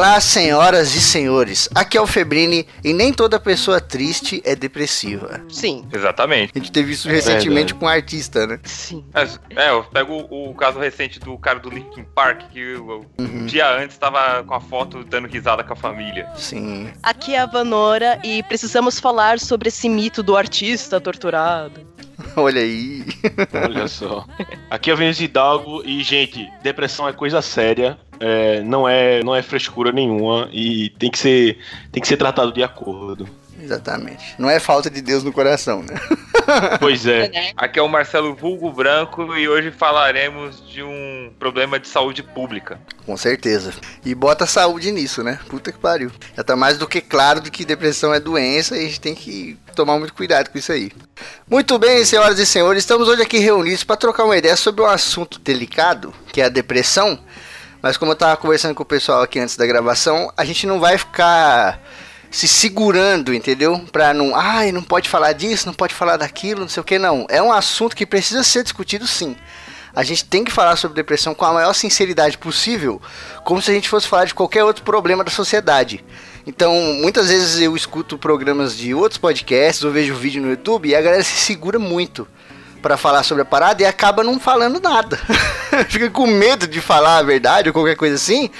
Olá, senhoras e senhores. Aqui é o Febrini e nem toda pessoa triste é depressiva. Sim. Exatamente. A gente teve isso recentemente com um artista, né? Sim. Mas, é, eu pego o, o caso recente do cara do Linkin Park, que o- um dia antes tava com a foto dando risada com a família. Sim. Aqui é a Vanora e precisamos falar sobre esse mito do artista torturado. Olha aí. Olha só. Aqui é o Vinícius Hidalgo e, gente, depressão é coisa séria. é, não, é, não é frescura nenhuma e tem que ser, tem que ser tratado de acordo. Exatamente. Não é falta de Deus no coração, né? Pois é. Aqui é o Marcelo Vulgo Branco e hoje falaremos de um problema de saúde pública. Com certeza. E bota saúde nisso, né? Puta que pariu. Já tá mais do que claro de que depressão é doença e a gente tem que tomar muito cuidado com isso aí. Muito bem, senhoras e senhores, estamos hoje aqui reunidos para trocar uma ideia sobre um assunto delicado, que é a depressão. Mas como eu tava conversando com o pessoal aqui antes da gravação, a gente não vai ficar se segurando, entendeu? Pra não, ai, não pode falar disso, não pode falar daquilo, não sei o que, não. É um assunto que precisa ser discutido sim. A gente tem que falar sobre depressão com a maior sinceridade possível, como se a gente fosse falar de qualquer outro problema da sociedade. Então, muitas vezes eu escuto programas de outros podcasts ou vejo vídeo no YouTube e a galera se segura muito pra falar sobre a parada e acaba não falando nada. Fica com medo de falar a verdade ou qualquer coisa assim.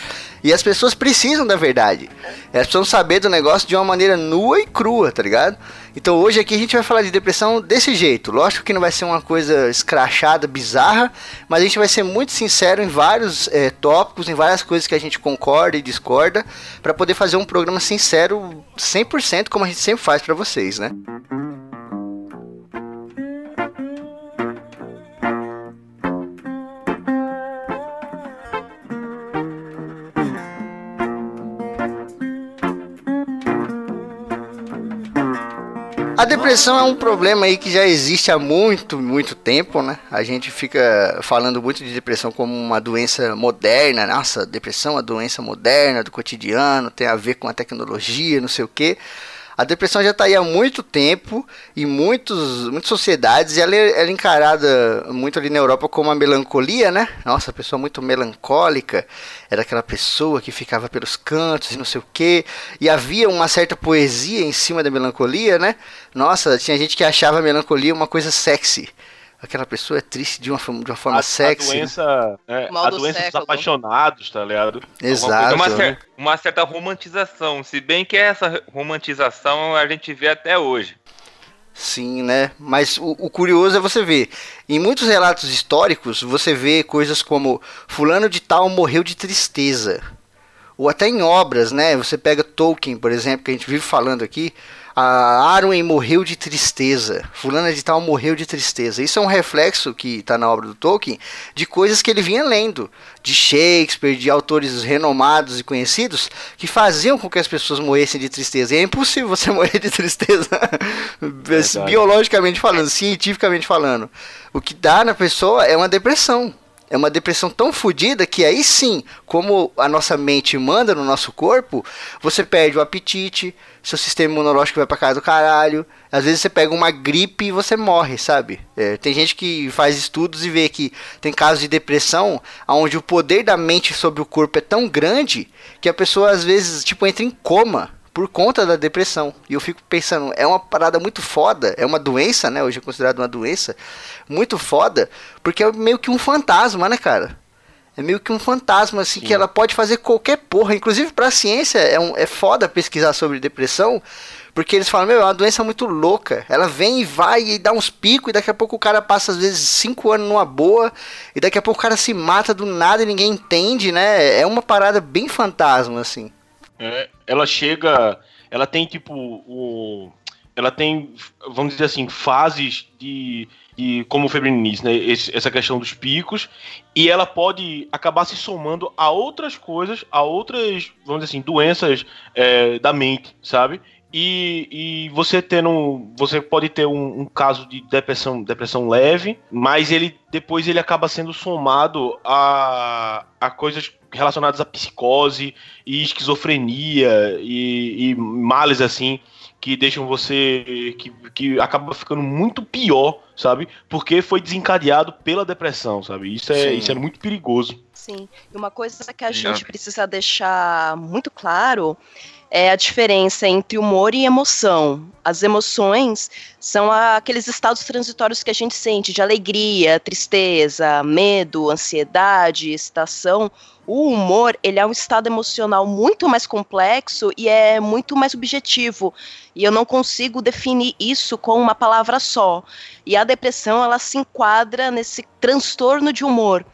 E as pessoas precisam da verdade. Elas precisam saber do negócio de uma maneira nua e crua, tá ligado? Então hoje aqui a gente vai falar de depressão desse jeito. Lógico que não vai ser uma coisa escrachada, bizarra, mas a gente vai ser muito sincero em vários eh, tópicos, em várias coisas que a gente concorda e discorda, pra poder fazer um programa sincero 100% como a gente sempre faz pra vocês, né? A depressão é um problema aí que já existe há muito, muito tempo, né? A gente fica falando muito de depressão como uma doença moderna. Nossa, depressão é uma doença moderna do cotidiano, tem a ver com a tecnologia, não sei o quê. A depressão já está aí há muito tempo em muitos, muitas sociedades e ela é, ela é encarada muito ali na Europa como a melancolia, né? Nossa, pessoa muito melancólica, era aquela pessoa que ficava pelos cantos e não sei o quê. E havia uma certa poesia em cima da melancolia, né? Nossa, tinha gente que achava a melancolia uma coisa sexy. Aquela pessoa é triste de uma, forma- de uma forma A, a sexy. né? doença, é, Mal a do doença dos século. apaixonados, tá ligado? Exato. É uma, né? cer- uma certa romantização, se bem que essa romantização a gente vê até hoje. Sim, né? Mas o, o curioso é você ver. Em muitos relatos históricos, você vê coisas como Fulano de Tal morreu de tristeza. Ou até em obras, né? Você pega Tolkien, por exemplo, que a gente vive falando aqui. A Arwen morreu de tristeza. Fulana de Tal morreu de tristeza. Isso é um reflexo que está na obra do Tolkien de coisas que ele vinha lendo. De Shakespeare, de autores renomados e conhecidos que faziam com que as pessoas morressem de tristeza. E é impossível você morrer de tristeza. Biologicamente falando, cientificamente falando. O que dá na pessoa é uma depressão. É uma depressão tão fodida que aí sim, como a nossa mente manda no nosso corpo, você perde o apetite, seu sistema imunológico vai pra casa do caralho. Às vezes você pega uma gripe e você morre, sabe? É, tem gente que faz estudos e vê que tem casos de depressão onde o poder da mente sobre o corpo é tão grande que a pessoa às vezes tipo entra em coma por conta da depressão. E eu fico pensando, é uma parada muito foda, é uma doença, né? Hoje é considerado uma doença muito foda, porque é meio que um fantasma, né, cara? É meio que um fantasma, assim, que ela pode fazer qualquer porra. Inclusive, pra ciência, é, um, é foda pesquisar sobre depressão, porque eles falam, meu, é uma doença muito louca. Ela vem e vai e dá uns picos, e daqui a pouco o cara passa, às vezes, cinco anos numa boa, e daqui a pouco o cara se mata do nada e ninguém entende, né? É uma parada bem fantasma, assim. É, ela chega. Ela tem tipo. O, ela tem, vamos dizer assim, fases de. de como o Febrini disse, né? esse- essa questão dos picos. E ela pode acabar se somando a outras coisas, a outras, vamos dizer assim, doenças é, da mente, sabe? E, e você tendo. Você pode ter um, um, caso de depressão, depressão leve, mas ele depois ele acaba sendo somado a, a coisas relacionadas à psicose e esquizofrenia e, e males assim que deixam você. que, que acaba ficando muito pior, sabe? Porque foi desencadeado pela depressão, sabe? Isso é, isso é muito perigoso. Sim. E uma coisa que a gente precisa deixar muito claro é a diferença entre humor e emoção. As emoções são aqueles estados transitórios que a gente sente de alegria, tristeza, medo, ansiedade, excitação. O humor, ele é um estado emocional muito mais complexo e é muito mais objetivo. E eu não consigo definir isso com uma palavra só. E a depressão, ela se enquadra nesse transtorno de humor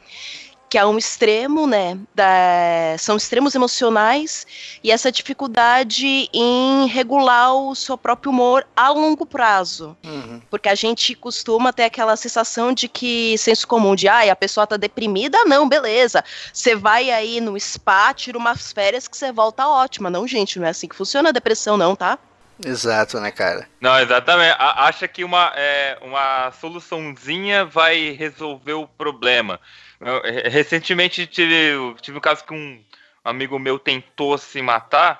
que é um extremo, né? Da, são extremos emocionais e essa dificuldade em regular o seu próprio humor a longo prazo. Uhum. Porque a gente costuma ter aquela sensação de que, senso comum, de ah, a pessoa tá deprimida, não, beleza. Você vai aí no spa, tira umas férias que você volta ótima. Não, gente, não é assim que funciona a depressão, não, tá? Exato, né, cara? Não, exatamente. A, acha que uma, é, uma soluçãozinha vai resolver o problema. Recentemente tive, tive um caso que um amigo meu tentou se matar.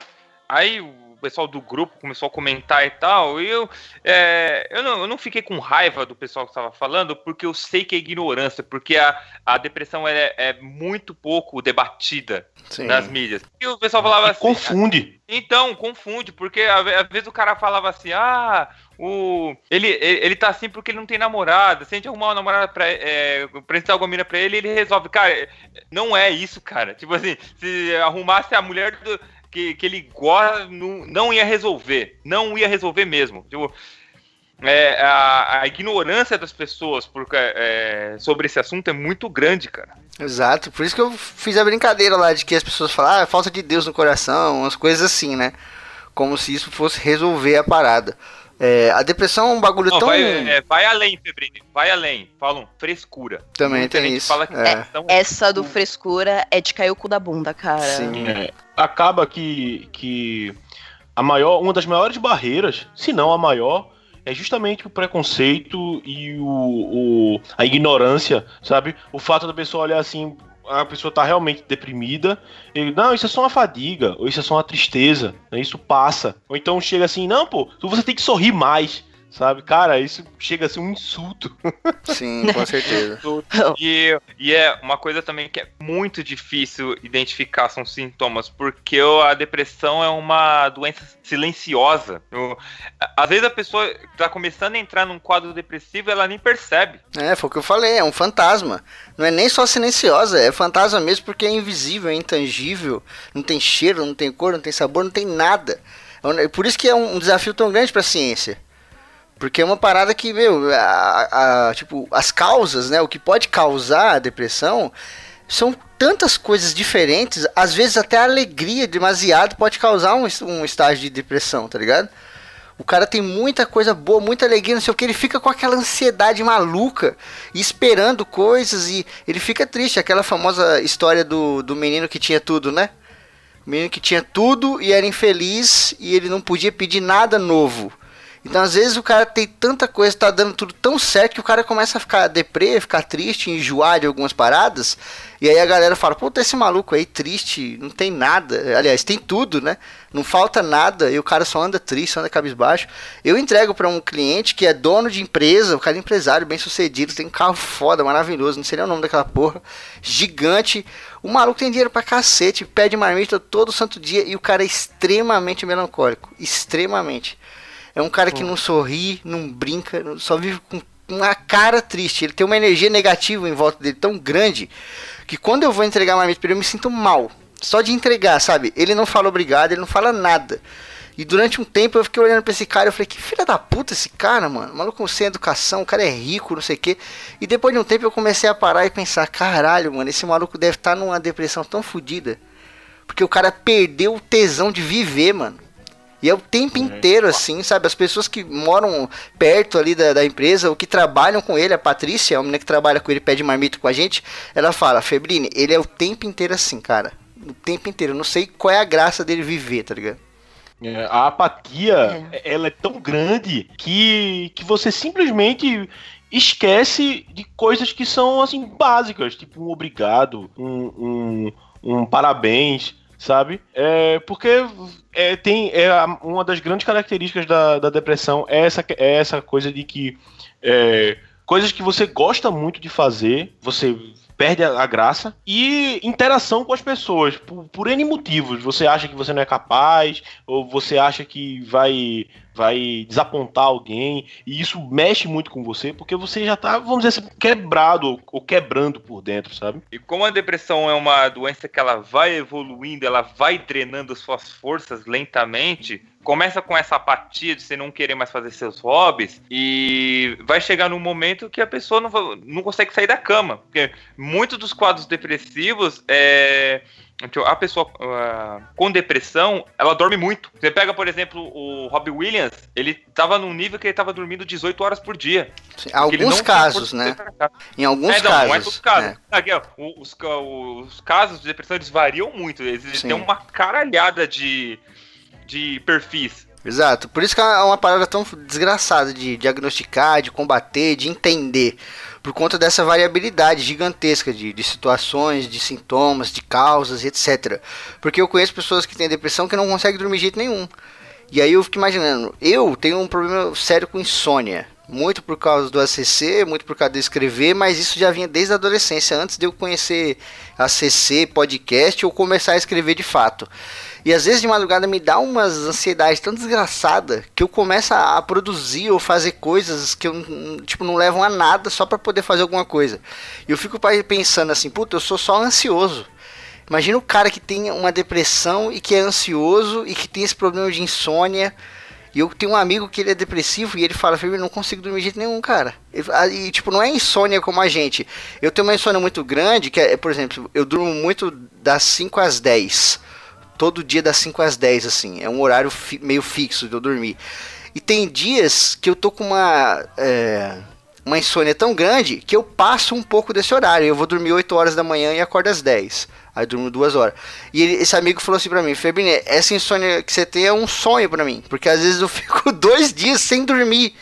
Aí o pessoal do grupo começou a comentar e tal. E eu, é, eu, não, eu não fiquei com raiva do pessoal que estava falando, porque eu sei que é ignorância, porque a, a depressão é, é muito pouco debatida Sim. nas mídias. E o pessoal falava assim. Confunde. Então, confunde, porque às vezes o cara falava assim, ah, o. Ele, ele, ele tá assim porque ele não tem namorada. Se a gente arrumar uma namorada pra, é, apresentar alguma mina pra ele, ele resolve. Cara, não é isso, cara. Tipo assim, se arrumasse a mulher do, que, que ele gosta, não, ia resolver. Não ia resolver mesmo. Tipo, é, a, a, ignorância das pessoas por, é, sobre esse assunto é muito grande, cara. Exato, por isso que eu fiz a brincadeira lá de que as pessoas falam, ah, falta de Deus no coração, umas coisas assim, né? Como se isso fosse resolver a parada. É, a depressão é um bagulho Não, tão. Vai, é, vai além, Febrini. Vai além. Falam frescura. Também Muita tem isso. Fala que é. Essa do frescura é de cair o cu da bunda, cara. Sim. É, acaba que, que a maior, uma das maiores barreiras, se não a maior, é justamente o preconceito e o, o, a ignorância, sabe? O fato da pessoa olhar assim, a pessoa tá realmente deprimida, ele, não, isso é só uma fadiga, ou isso é só uma tristeza, né? isso passa. Ou então chega assim, não, pô, você tem que sorrir mais sabe? Cara, isso chega a ser um insulto. Sim, com certeza. e, e é uma coisa também que é muito difícil identificar são sintomas, porque a depressão é uma doença silenciosa. Às vezes a pessoa está começando a entrar num quadro depressivo ela nem percebe. É, foi o que eu falei, é um fantasma. Não é nem só silenciosa, é fantasma mesmo porque é invisível, é intangível, não tem cheiro, não tem cor, não tem sabor, não tem nada. É por isso que é um desafio tão grande para a ciência. Porque é uma parada que, meu, a, a, tipo, as causas, né? O que pode causar a depressão são tantas coisas diferentes, às vezes até a alegria demasiado pode causar um, um estágio de depressão, tá ligado? O cara tem muita coisa boa, muita alegria, não sei o que, ele fica com aquela ansiedade maluca, esperando coisas e ele fica triste. Aquela famosa história do, do menino que tinha tudo, né? O menino que tinha tudo e era infeliz e ele não podia pedir nada novo. Então, às vezes, o cara tem tanta coisa, tá dando tudo tão certo que o cara começa a ficar deprê, ficar triste, enjoar de algumas paradas. E aí a galera fala: Puta, esse maluco aí triste, não tem nada. Aliás, tem tudo, né? Não falta nada e o cara só anda triste, só anda cabisbaixo. Eu entrego para um cliente que é dono de empresa, o cara é empresário, bem sucedido, tem um carro foda, maravilhoso, não sei nem o nome daquela porra, gigante. O maluco tem dinheiro pra cacete, pede marmita todo santo dia e o cara é extremamente melancólico. Extremamente. É um cara que não sorri, não brinca, só vive com uma cara triste. Ele tem uma energia negativa em volta dele tão grande que quando eu vou entregar uma marmita pra ele, eu me sinto mal. Só de entregar, sabe? Ele não fala obrigado, ele não fala nada. E durante um tempo eu fiquei olhando pra esse cara, eu falei, que filha da puta esse cara, mano. Maluco sem educação, o cara é rico, não sei o quê. E depois de um tempo eu comecei a parar e pensar, caralho, mano, esse maluco deve estar tá numa depressão tão fodida. Porque o cara perdeu o tesão de viver, mano. E é o tempo inteiro, assim, sabe? As pessoas que moram perto ali da, da empresa, ou que trabalham com ele, a Patrícia, a menina que trabalha com ele, pede marmito com a gente, ela fala, Febrini, ele é o tempo inteiro assim, cara. O tempo inteiro. Eu não sei qual é a graça dele viver, tá ligado? É, a apatia, é. ela é tão grande que, que você simplesmente esquece de coisas que são, assim, básicas, tipo um obrigado, um, um, um parabéns, sabe? É, porque é, tem é, uma das grandes características da, da depressão é essa, é essa coisa de que é, coisas que você gosta muito de fazer, você perde a, graça. E interação com as pessoas, por, por N motivos. Você acha que você não é capaz, ou você acha que vai vai desapontar alguém, e isso mexe muito com você, porque você já tá, vamos dizer assim, quebrado ou quebrando por dentro, sabe? E como a depressão é uma doença que ela vai evoluindo, ela vai drenando suas forças lentamente, começa com essa apatia de você não querer mais fazer seus hobbies e vai chegar num momento que a pessoa não, não consegue sair da cama. Porque muitos dos quadros depressivos é a pessoa uh, com depressão, ela dorme muito. Você pega, por exemplo, o Robbie Williams, ele tava num nível que ele tava dormindo 18 horas por dia. Sim, alguns casos, né? Em alguns é, não, casos. Não é todos os casos. É. Aqui, ó, os, os, casos de depressão, eles variam muito. Eles Sim. têm uma caralhada de, de perfis. Exato. Por isso que é uma parada tão desgraçada de diagnosticar, de combater, de entender por conta dessa variabilidade gigantesca de, de situações, de sintomas, de causas, etc. Porque eu conheço pessoas que têm depressão que não conseguem dormir de jeito nenhum. E aí eu fico imaginando, eu tenho um problema sério com insônia. Muito por causa do ACC, muito por causa de escrever, mas isso já vinha desde a adolescência, antes de eu conhecer ACC, podcast ou começar a escrever de fato. E às vezes de madrugada me dá umas ansiedades tão desgraçada que eu começo a produzir ou fazer coisas que eu, tipo, não levam a nada só para poder fazer alguma coisa. E eu fico pensando assim, puta, eu sou só ansioso. Imagina o cara que tem uma depressão e que é ansioso e que tem esse problema de insônia. E eu tenho um amigo que ele é depressivo e ele fala, Felipe, não consigo dormir de jeito nenhum, cara. E, tipo, não é insônia como a gente. Eu tenho uma insônia muito grande, que é, por exemplo, eu durmo muito das 5 às 10 todo dia das 5 às 10, assim. É um horário fi meio fixo de eu dormir. E tem dias que eu tô com uma. É, uma insônia tão grande que eu passo um pouco desse horário. Eu vou dormir 8 horas da manhã e acordo às 10. Aí durmo duas horas. E ele, esse amigo falou assim pra mim: Febrinê, essa insônia que você tem é um sonho pra mim. Porque às vezes eu fico dois dias sem dormir.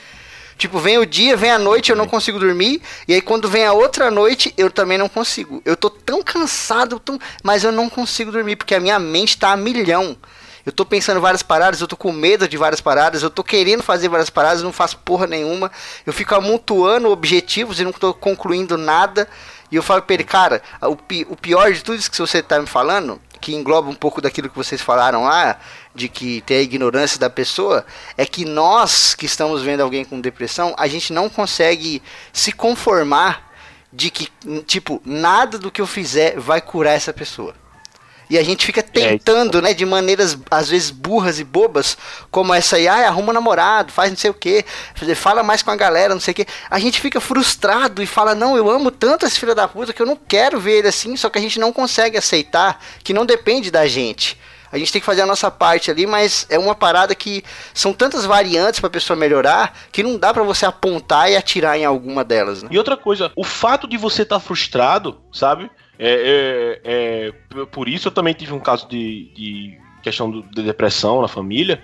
Tipo, vem o dia, vem a noite, eu não consigo dormir. E aí quando vem a outra noite, eu também não consigo. Eu tô tão cansado, tão... mas eu não consigo dormir, porque a minha mente tá a milhão. Eu tô pensando várias paradas, eu tô com medo de várias paradas, eu tô querendo fazer várias paradas, não faço porra nenhuma. Eu fico amontoando objetivos e não tô concluindo nada. E eu falo pra ele, cara, o, pi o pior de tudo isso que você tá me falando, que engloba um pouco daquilo que vocês falaram lá, de que tem a ignorância da pessoa, é que nós que estamos vendo alguém com depressão, a gente não consegue se conformar de que, tipo, nada do que eu fizer vai curar essa pessoa. E a gente fica é, tentando, né, de maneiras às vezes burras e bobas, como essa aí, ah, arruma um namorado, faz não sei o que, fala mais com a galera, não sei o que. A gente fica frustrado e fala, não, eu amo tanto esse filho da puta que eu não quero ver ele assim, só que a gente não consegue aceitar que não depende da gente. A gente tem que fazer a nossa parte ali, mas é uma parada que são tantas variantes para a pessoa melhorar que não dá para você apontar e atirar em alguma delas. Né? E outra coisa, o fato de você estar tá frustrado, sabe? É, é, é, por isso eu também tive um caso de, de questão do, de depressão na família.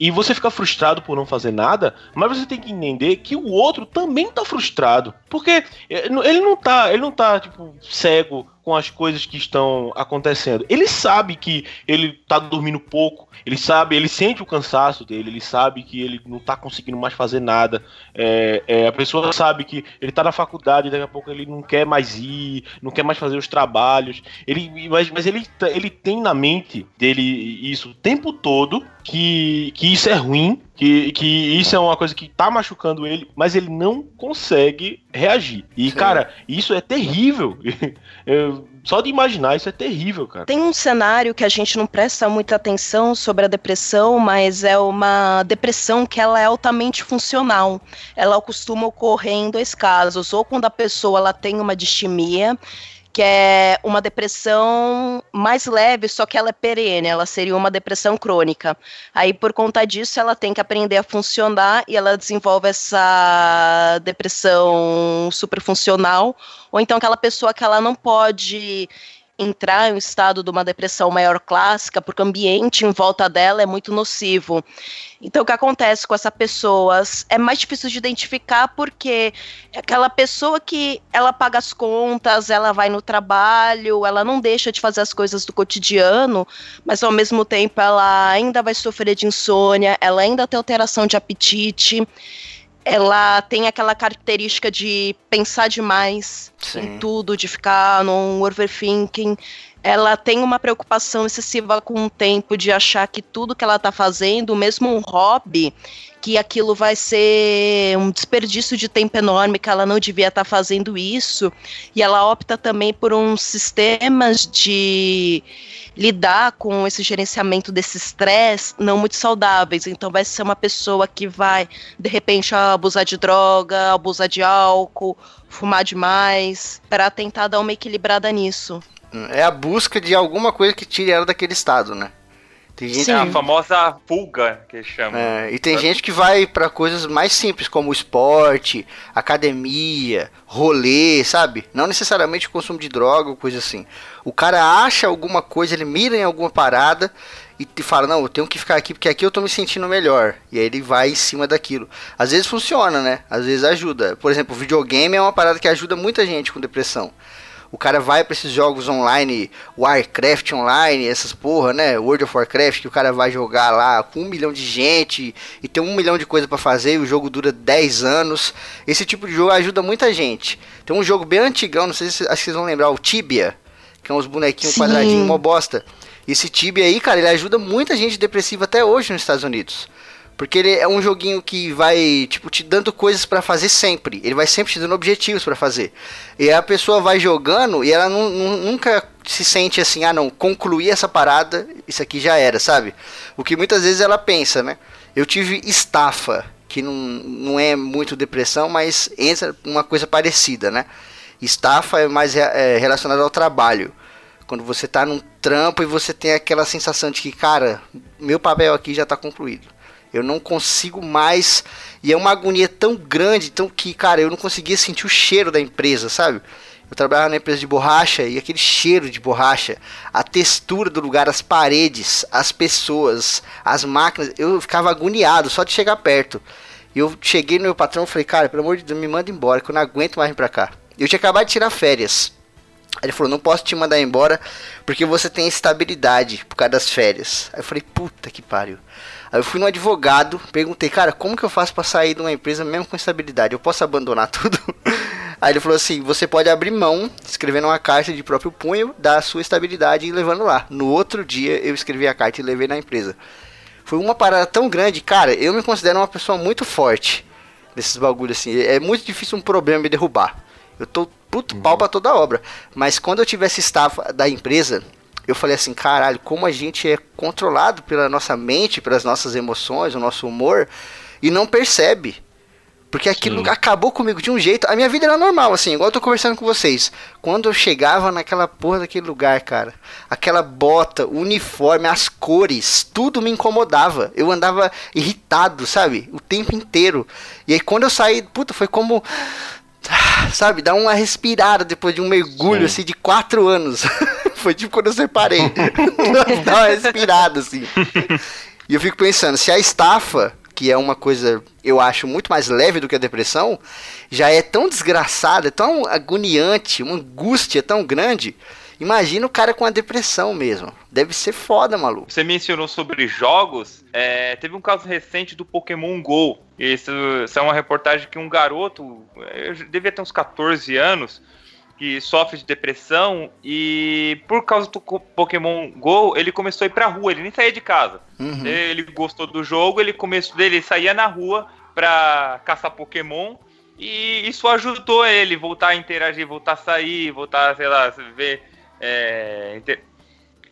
E você fica frustrado por não fazer nada, mas você tem que entender que o outro também tá frustrado. Porque é, ele não tá, ele não tá, tipo, cego com as coisas que estão acontecendo. Ele sabe que ele tá dormindo pouco, ele sabe, ele sente o cansaço dele, ele sabe que ele não tá conseguindo mais fazer nada. É, é, a pessoa sabe que ele tá na faculdade, daqui a pouco ele não quer mais ir, não quer mais fazer os trabalhos. Ele, mas, mas ele, ele tem na mente dele isso o tempo todo que, que isso é ruim, que, que isso é uma coisa que tá machucando ele, mas ele não consegue reagir. E, Sim. cara, isso é terrível. Eu, só de imaginar isso é terrível, cara. Tem um cenário que a gente não presta muita atenção sobre a depressão, mas é uma depressão que ela é altamente funcional. Ela costuma ocorrer em dois casos, ou quando a pessoa ela tem uma distimia que é uma depressão mais leve, só que ela é perene, ela seria uma depressão crônica. Aí, por conta disso, ela tem que aprender a funcionar e ela desenvolve essa depressão superfuncional, ou então aquela pessoa que ela não pode entrar em um estado de uma depressão maior clássica, porque o ambiente em volta dela é muito nocivo. Então, o que acontece com essa pessoa é mais difícil de identificar porque é aquela pessoa que ela paga as contas, ela vai no trabalho, ela não deixa de fazer as coisas do cotidiano, mas ao mesmo tempo ela ainda vai sofrer de insônia, ela ainda tem alteração de apetite ela tem aquela característica de pensar demais Sim. em tudo, de ficar num overthinking. Ela tem uma preocupação excessiva com o tempo, de achar que tudo que ela está fazendo, mesmo um hobby, que aquilo vai ser um desperdício de tempo enorme, que ela não devia estar tá fazendo isso. E ela opta também por uns sistemas de lidar com esse gerenciamento desse estresse não muito saudáveis. Então vai ser uma pessoa que vai, de repente, abusar de droga, abusar de álcool, fumar demais, para tentar dar uma equilibrada nisso. É a busca de alguma coisa que tire ela daquele estado, né? Tem gente Sim. É a famosa fuga que chama. É, e tem gente que vai para coisas mais simples, como esporte, academia, rolê, sabe? Não necessariamente o consumo de droga ou coisa assim. O cara acha alguma coisa, ele mira em alguma parada e te fala: Não, eu tenho que ficar aqui porque aqui eu tô me sentindo melhor. E aí ele vai em cima daquilo. Às vezes funciona, né? Às vezes ajuda. Por exemplo, o videogame é uma parada que ajuda muita gente com depressão o cara vai para esses jogos online, Warcraft online, essas porra, né? World of Warcraft, que o cara vai jogar lá com um milhão de gente e tem um milhão de coisa para fazer e o jogo dura 10 anos. Esse tipo de jogo ajuda muita gente. Tem um jogo bem antigão, não sei se vocês vão lembrar, o Tibia, que é uns bonequinhos quadradinhos, uma bosta. Esse Tibia aí, cara, ele ajuda muita gente depressiva até hoje nos Estados Unidos. Porque ele é um joguinho que vai, tipo, te dando coisas para fazer sempre. Ele vai sempre te dando objetivos para fazer. E a pessoa vai jogando e ela nunca se sente assim, ah não, concluir essa parada, isso aqui já era, sabe? O que muitas vezes ela pensa, né? Eu tive estafa, que não, não é muito depressão, mas entra uma coisa parecida, né? Estafa é mais é, relacionada ao trabalho. Quando você tá num trampo e você tem aquela sensação de que, cara, meu papel aqui já tá concluído. Eu não consigo mais. E é uma agonia tão grande, tão que, cara, eu não conseguia sentir o cheiro da empresa, sabe? Eu trabalhava na empresa de borracha e aquele cheiro de borracha, a textura do lugar, as paredes, as pessoas, as máquinas, eu ficava agoniado só de chegar perto. E eu cheguei no meu patrão e falei, cara, pelo amor de Deus, me manda embora, que eu não aguento mais vir pra cá. Eu tinha acabado de tirar férias. Aí ele falou, não posso te mandar embora porque você tem estabilidade por causa das férias. Aí eu falei, puta que pariu. Aí eu fui no advogado, perguntei, cara, como que eu faço para sair de uma empresa mesmo com estabilidade? Eu posso abandonar tudo? Aí ele falou assim: você pode abrir mão, escrevendo uma carta de próprio punho, da sua estabilidade e levando lá. No outro dia eu escrevi a carta e levei na empresa. Foi uma parada tão grande, cara. Eu me considero uma pessoa muito forte nesses bagulhos assim. É muito difícil um problema me derrubar. Eu tô puto pau pra toda obra. Mas quando eu tivesse estafa da empresa, eu falei assim, caralho, como a gente é controlado pela nossa mente, pelas nossas emoções, o nosso humor, e não percebe. Porque aquilo Sim. acabou comigo de um jeito. A minha vida era normal, assim, igual eu tô conversando com vocês. Quando eu chegava naquela porra daquele lugar, cara, aquela bota, o uniforme, as cores, tudo me incomodava. Eu andava irritado, sabe? O tempo inteiro. E aí quando eu saí, puta, foi como sabe, dá uma respirada depois de um mergulho Sim. assim de quatro anos. Foi tipo quando eu separei. dá uma respirada assim. E eu fico pensando, se a estafa, que é uma coisa eu acho muito mais leve do que a depressão, já é tão desgraçada, é tão agoniante, uma angústia tão grande. Imagina o cara com a depressão mesmo. Deve ser foda, maluco. Você mencionou sobre jogos. É, teve um caso recente do Pokémon GO. Isso, isso, é uma reportagem que um garoto, devia ter uns 14 anos, que sofre de depressão e por causa do Pokémon Go, ele começou a ir pra rua, ele nem saía de casa. Uhum. Ele gostou do jogo, ele começou dele, ele saía na rua pra caçar Pokémon e isso ajudou ele voltar a interagir, voltar a sair, voltar, sei lá, ver é,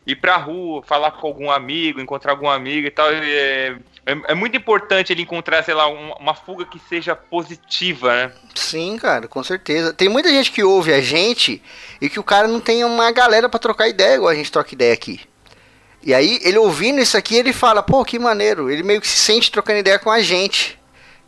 ir pra rua, falar com algum amigo, encontrar algum amigo e tal. É, é, é muito importante ele encontrar, sei lá, uma, uma, fuga que seja positiva, né? Sim, cara, com certeza. Tem muita gente que ouve a gente e que o cara não tem uma galera para trocar ideia, igual a gente troca ideia aqui. E aí, ele ouvindo isso aqui, ele fala, pô, que maneiro. Ele meio que se sente trocando ideia com a gente.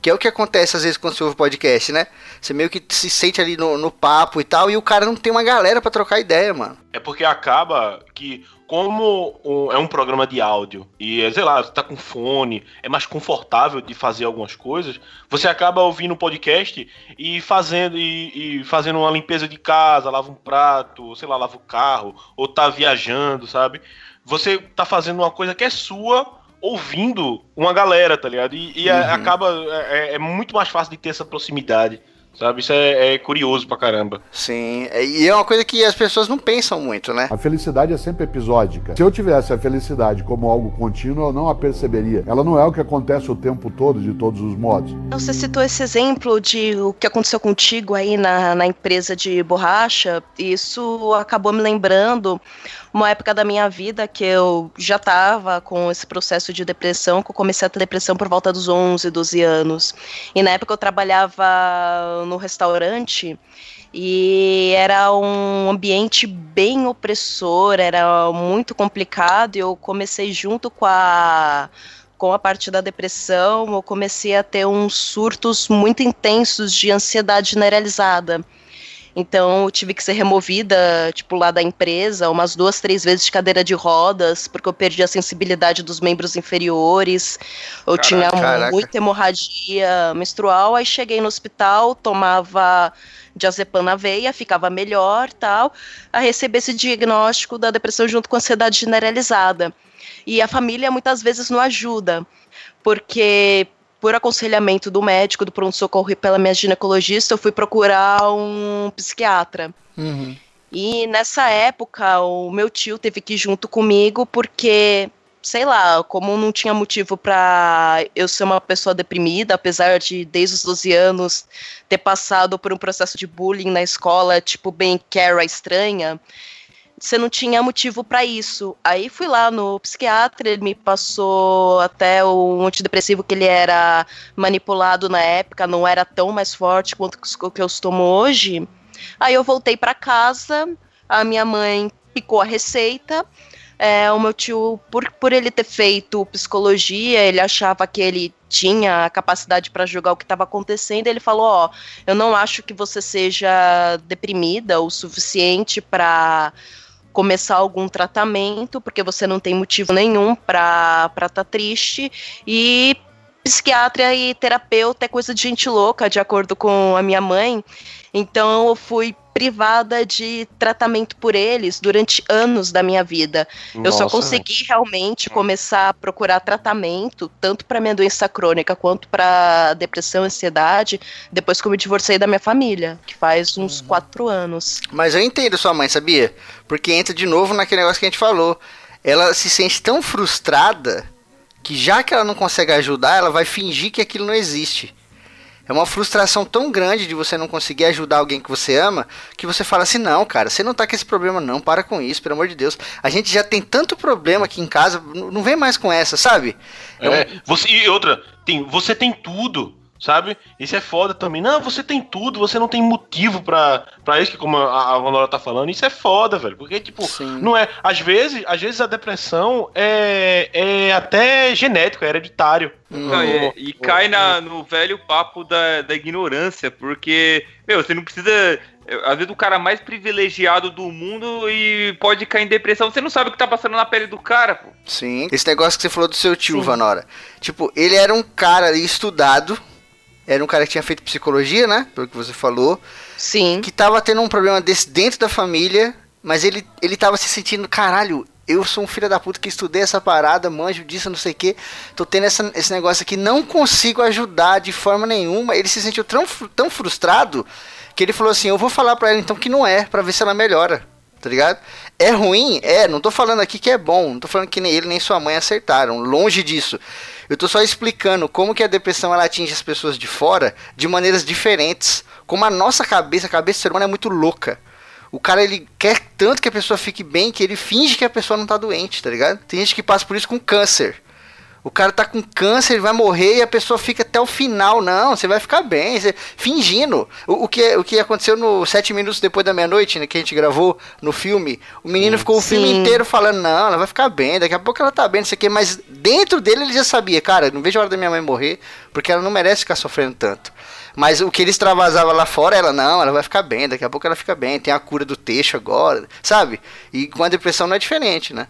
Que é o que acontece às vezes quando você ouve podcast, né? Você meio que se sente ali no, no papo e tal, e o cara não tem uma galera para trocar ideia, mano. É porque acaba que como é um programa de áudio e, sei lá, você tá com fone, é mais confortável de fazer algumas coisas, você acaba ouvindo o podcast e fazendo, e, e, fazendo uma limpeza de casa, lava um prato, sei lá, lava o carro, ou tá viajando, sabe? Você tá fazendo uma coisa que é sua, ouvindo uma galera, tá ligado? E, e uhum. acaba. É, é muito mais fácil de ter essa proximidade. Sabe? Isso é, é, curioso pra caramba. Sim, é, e é uma coisa que as pessoas não pensam muito, né? A felicidade é sempre episódica. Se eu tivesse a felicidade como algo contínuo, eu não a perceberia. Ela não é o que acontece o tempo todo, de todos os modos. Você citou esse exemplo de o que aconteceu contigo aí na, na empresa de borracha. Isso acabou me lembrando uma época da minha vida que eu já estava com esse processo de depressão, que eu comecei a ter depressão por volta dos 11, 12 anos. E na época eu trabalhava no restaurante e era um ambiente bem opressor, era muito complicado. E eu comecei junto com a com a parte da depressão, eu comecei a ter uns surtos muito intensos de ansiedade generalizada. Então eu tive que ser removida, tipo, lá da empresa, umas duas, três vezes de cadeira de rodas, porque eu perdi a sensibilidade dos membros inferiores. Eu caraca, tinha caraca. muita hemorragia menstrual. Aí cheguei no hospital, tomava diazepam na veia, ficava melhor, tal, a receber esse diagnóstico da depressão junto com ansiedade generalizada. E a família muitas vezes não ajuda, porque por aconselhamento do médico do pronto-socorro e pela minha ginecologista, eu fui procurar um psiquiatra. Uhum. E nessa época, o meu tio teve que ir junto comigo, porque, sei lá, como não tinha motivo para eu ser uma pessoa deprimida, apesar de, desde os 12 anos, ter passado por um processo de bullying na escola, tipo, bem Kara estranha, você não tinha motivo para isso. Aí fui lá no psiquiatra, ele me passou até o antidepressivo que ele era manipulado na época, não era tão mais forte quanto o que eu tomo hoje. Aí eu voltei para casa, a minha mãe picou a receita. É, o meu tio, por, por ele ter feito psicologia, ele achava que ele tinha a capacidade para julgar o que estava acontecendo. Ele falou: Ó, eu não acho que você seja deprimida o suficiente para começar algum tratamento, porque você não tem motivo nenhum para estar tá triste. E psiquiatra e terapeuta é coisa de gente louca, de acordo com a minha mãe. Então eu fui privada de tratamento por eles durante anos da minha vida. Nossa. Eu só consegui realmente começar a procurar tratamento, tanto para minha doença crônica quanto para depressão e ansiedade, depois que eu me divorciei da minha família, que faz uns uhum. quatro anos. Mas eu entendo sua mãe, sabia? Porque entra de novo naquele negócio que a gente falou. Ela se sente tão frustrada que já que ela não consegue ajudar, ela vai fingir que aquilo não existe. É uma frustração tão grande de você não conseguir ajudar alguém que você ama, que você fala assim: não, cara, você não tá com esse problema, não, para com isso, pelo amor de Deus. A gente já tem tanto problema aqui em casa, não vem mais com essa, sabe? É, é um... você, e outra, tem, você tem tudo sabe? Isso é foda também. Não, você tem tudo, você não tem motivo pra, pra isso, que como a, a Vanora tá falando, isso é foda, velho. Porque, tipo, Sim. não é. Às vezes, às vezes a depressão é, é até genético, é hereditário. Não, e, e, cai na, no velho papo da, da ignorância, porque, meu, você não precisa às vezes o cara mais privilegiado do mundo e pode cair em depressão. Você não sabe o que tá passando na pele do cara, pô. Sim. Esse negócio que você falou do seu tio, Sim. Vanora. Tipo, ele era um cara estudado, era um cara que tinha feito psicologia, né? Pelo que você falou. Sim. Que tava tendo um problema desse dentro da família, mas ele, ele tava se sentindo, caralho, eu sou um filho da puta que estudei essa parada, manjo disso, não sei o que. Tô tendo essa, esse negócio aqui, não consigo ajudar de forma nenhuma. Ele se sentiu tão, tão frustrado que ele falou assim: Eu vou falar pra ela então que não é, pra ver se ela melhora. Tá ligado? É ruim? É, não tô falando aqui que é bom. Não tô falando que nem ele nem sua mãe acertaram. Longe disso. Eu tô só explicando como que a depressão ela atinge as pessoas de fora de maneiras diferentes. Como a nossa cabeça, a cabeça do ser humano é muito louca. O cara ele quer tanto que a pessoa fique bem que ele finge que a pessoa não tá doente, tá ligado? Tem gente que passa por isso com câncer. O cara tá com câncer, ele vai morrer e a pessoa fica até o final. Não, você vai ficar bem, você, fingindo. O, o, que, o que aconteceu no Sete Minutos Depois da Meia-Noite, né, que a gente gravou no filme, o menino ficou Sim. o filme inteiro falando, não, ela vai ficar bem, daqui a pouco ela tá bem, não sei o que, mas dentro dele ele já sabia, cara, não vejo a hora da minha mãe morrer, porque ela não merece ficar sofrendo tanto. Mas o que ele extravasava lá fora, ela não, ela vai ficar bem, daqui a pouco ela fica bem, tem a cura do texto agora, sabe? E com a depressão não é diferente, né?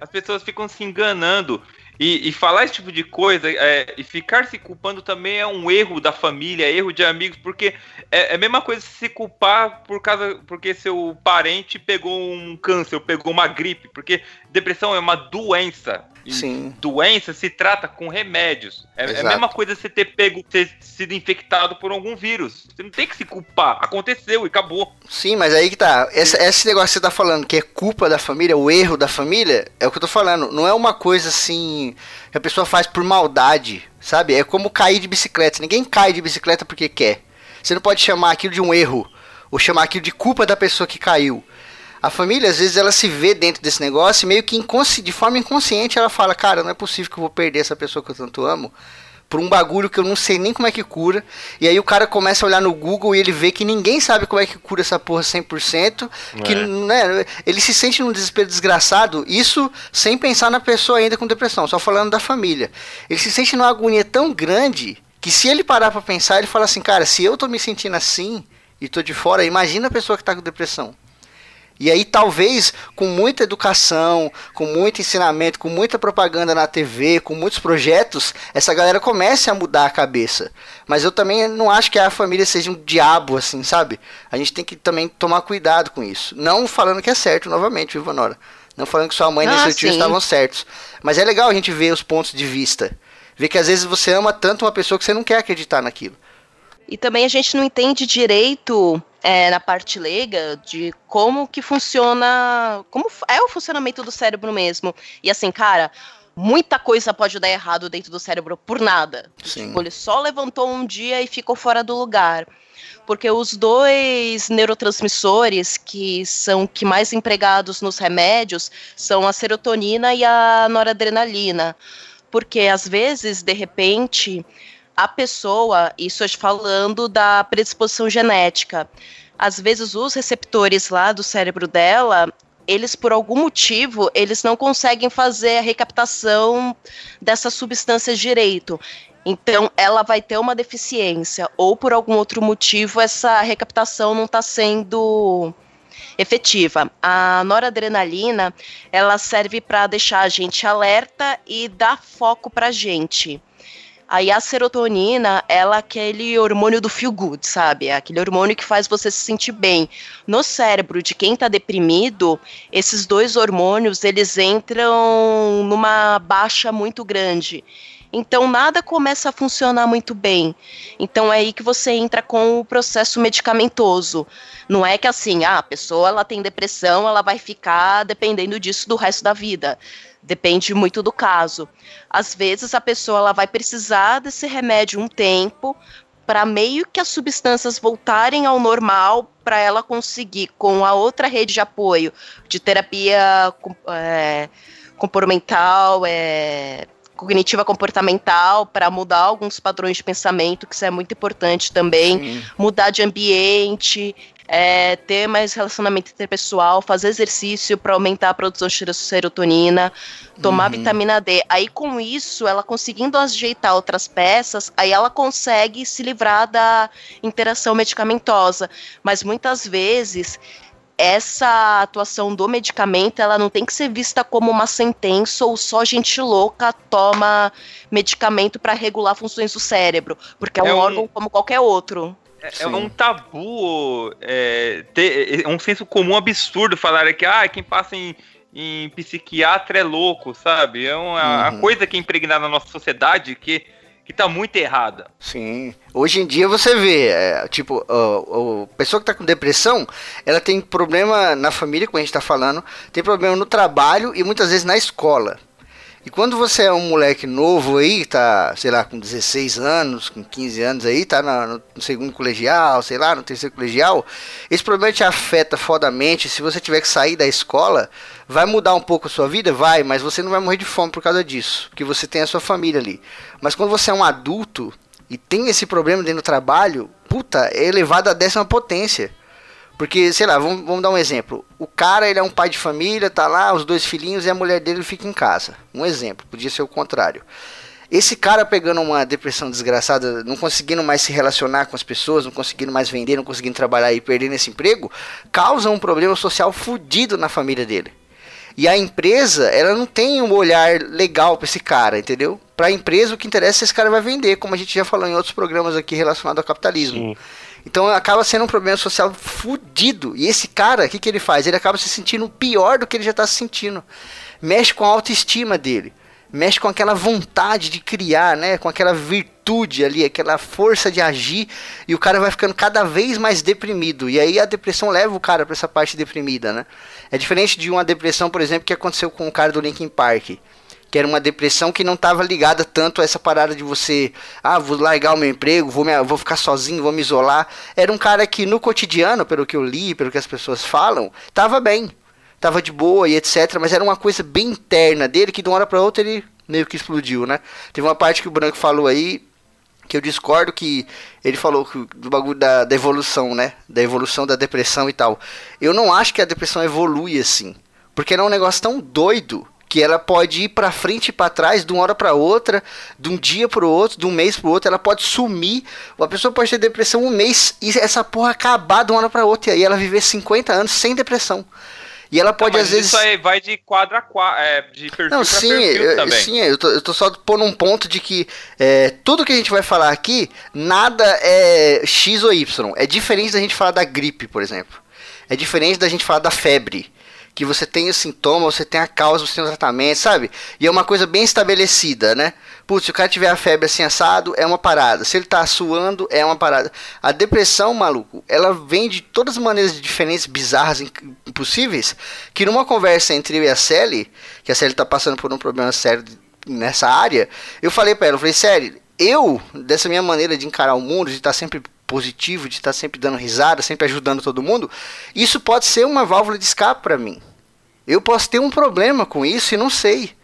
As pessoas ficam se enganando. E, e, falar esse tipo de coisa é, e ficar se culpando também é um erro da família, é erro de amigos, porque é, é, a mesma coisa se culpar por causa porque seu parente pegou um câncer, ou pegou uma gripe, porque depressão é uma doença. Sim. doença se trata com remédios. É, é, a mesma coisa você ter pego, ter sido infectado por algum vírus. Você não tem que se culpar. Aconteceu e acabou. Sim, mas aí que tá. Esse, esse negócio que você tá falando, que é culpa da família, o erro da família, é o que eu tô falando. Não é uma coisa assim que a pessoa faz por maldade, sabe? É como cair de bicicleta. Ninguém cai de bicicleta porque quer. Você não pode chamar aquilo de um erro. Ou chamar aquilo de culpa da pessoa que caiu. A família, às vezes, ela se vê dentro desse negócio e meio que de forma inconsciente ela fala: Cara, não é possível que eu vou perder essa pessoa que eu tanto amo por um bagulho que eu não sei nem como é que cura. E aí o cara começa a olhar no Google e ele vê que ninguém sabe como é que cura essa porra 100%, que é. né, ele se sente num desespero desgraçado, isso sem pensar na pessoa ainda com depressão, só falando da família. Ele se sente numa agonia tão grande que se ele parar para pensar, ele fala assim, cara, se eu tô me sentindo assim e tô de fora, imagina a pessoa que tá com depressão. E aí, talvez, com muita educação, com muito ensinamento, com muita propaganda na TV, com muitos projetos, essa galera comece a mudar a cabeça. Mas eu também não acho que a família seja um diabo, assim, sabe? A gente tem que também tomar cuidado com isso. Não falando que é certo, novamente, viu, Vanora? Não falando que sua mãe e ah, seu tio estavam certos. Mas é legal a gente ver os pontos de vista. Ver que às vezes você ama tanto uma pessoa que você não quer acreditar naquilo. E também a gente não entende direito é, na parte leiga de como que funciona, como é o funcionamento do cérebro mesmo. E assim, cara, muita coisa pode dar errado dentro do cérebro por nada. Sim. Tipo, ele só levantou um dia e ficou fora do lugar. Porque os dois neurotransmissores que são que mais empregados nos remédios são a serotonina e a noradrenalina. Porque às vezes, de repente, a pessoa, isso falando da predisposição genética. Às vezes os receptores lá do cérebro dela, eles por algum motivo, eles não conseguem fazer a recaptação dessas substâncias direito. Então, ela vai ter uma deficiência, ou por algum outro motivo, essa recaptação não está sendo efetiva. A noradrenalina, ela serve para deixar a gente alerta e dar foco para a gente. Aí a serotonina, ela é aquele hormônio do feel good, sabe? É aquele hormônio que faz você se sentir bem. No cérebro de quem está deprimido, esses dois hormônios, eles entram numa baixa muito grande. Então nada começa a funcionar muito bem. Então é aí que você entra com o processo medicamentoso. Não é que assim, ah, a pessoa ela tem depressão, ela vai ficar dependendo disso do resto da vida. Depende muito do caso. Às vezes a pessoa ela vai precisar desse remédio um tempo para meio que as substâncias voltarem ao normal para ela conseguir com a outra rede de apoio de terapia é, comportamental, é, cognitiva comportamental para mudar alguns padrões de pensamento, que isso é muito importante também, Sim. mudar de ambiente, é, ter mais relacionamento interpessoal, fazer exercício para aumentar a produção de serotonina, tomar uhum. vitamina D. Aí com isso, ela conseguindo ajeitar outras peças, aí ela consegue se livrar da interação medicamentosa. Mas muitas vezes essa atuação do medicamento ela não tem que ser vista como uma sentença ou só gente louca toma medicamento para regular funções do cérebro, porque é, é um, um órgão como qualquer outro. É, é, um tabu, é, ter, é um senso comum absurdo falar que ah, quem passa em, em psiquiatra é louco, sabe? É uma uhum. coisa que é impregnada na nossa sociedade que, que tá muito errada. Sim. Hoje em dia você vê, é, tipo, a, a pessoa que tá com depressão, ela tem problema na família, como a gente tá falando, tem problema no trabalho e muitas vezes na escola. E quando você é um moleque novo aí, tá, sei lá, com 16 anos, com 15 anos aí, tá no, no segundo colegial, sei lá, no terceiro colegial, esse problema te afeta fodamente. Se você tiver que sair da escola, vai mudar um pouco a sua vida? Vai, mas você não vai morrer de fome por causa disso, porque você tem a sua família ali. Mas quando você é um adulto e tem esse problema dentro do trabalho, puta, é elevado à décima potência. Porque, sei lá, vamos, vamos, dar um exemplo. O cara, ele é um pai de família, tá lá, os dois filhinhos e a mulher dele fica em casa. Um exemplo, podia ser o contrário. Esse cara pegando uma depressão desgraçada, não conseguindo mais se relacionar com as pessoas, não conseguindo mais vender, não conseguindo trabalhar e perdendo esse emprego, causa um problema social fudido na família dele. E a empresa, ela não tem um olhar legal para esse cara, entendeu? Para a empresa, o que interessa é se esse cara vai vender, como a gente já falou em outros programas aqui relacionados ao capitalismo. Sim. Então acaba sendo um problema social fudido. E esse cara, o que, que ele faz? Ele acaba se sentindo pior do que ele já está se sentindo. Mexe com a autoestima dele. Mexe com aquela vontade de criar, né? Com aquela virtude ali, aquela força de agir. E o cara vai ficando cada vez mais deprimido. E aí a depressão leva o cara para essa parte deprimida, né? É diferente de uma depressão, por exemplo, que aconteceu com o cara do Linkin Park que era uma depressão que não estava ligada tanto a essa parada de você, ah, vou largar o meu emprego, vou, me, vou ficar sozinho, vou me isolar. Era um cara que no cotidiano, pelo que eu li, pelo que as pessoas falam, estava bem, estava de boa e etc. Mas era uma coisa bem interna dele que de uma hora para outra ele meio que explodiu, né? Teve uma parte que o Branco falou aí que eu discordo que ele falou do bagulho da, da evolução, né? Da evolução da depressão e tal. Eu não acho que a depressão evolui assim. Porque era um negócio tão doido que ela pode ir para frente e para trás de uma hora para outra, de um dia para o outro, de um mês para o outro, ela pode sumir. A pessoa pode ter depressão um mês e essa porra acabar de uma hora para outra e aí ela viver 50 anos sem depressão. E ela pode não, às vezes. Isso aí vai de quadro a quadro, é, de perfil não, sim, perfil eu, também. Sim, eu tô, eu tô só pondo um ponto de que é, tudo que a gente vai falar aqui, nada é X ou Y. É diferente da gente falar da gripe, por exemplo. É diferente da gente falar da febre que você tem o sintoma, você tem a causa, você tem o tratamento, sabe? E é uma coisa bem estabelecida, né? Putz, se o cara tiver a febre assim assado, é uma parada. Se ele tá suando, é uma parada. A depressão, maluco, ela vem de todas as maneiras diferentes, bizarras, impossíveis, que numa conversa entre eu e a Sally, que a Sally tá passando por um problema sério nessa área, eu falei para ela, eu falei, Sally, eu, dessa minha maneira de encarar o mundo, de estar sempre positivo, de estar sempre dando risada, sempre ajudando todo mundo, isso pode ser uma válvula de escape para mim. Eu posso ter um problema com isso e não sei.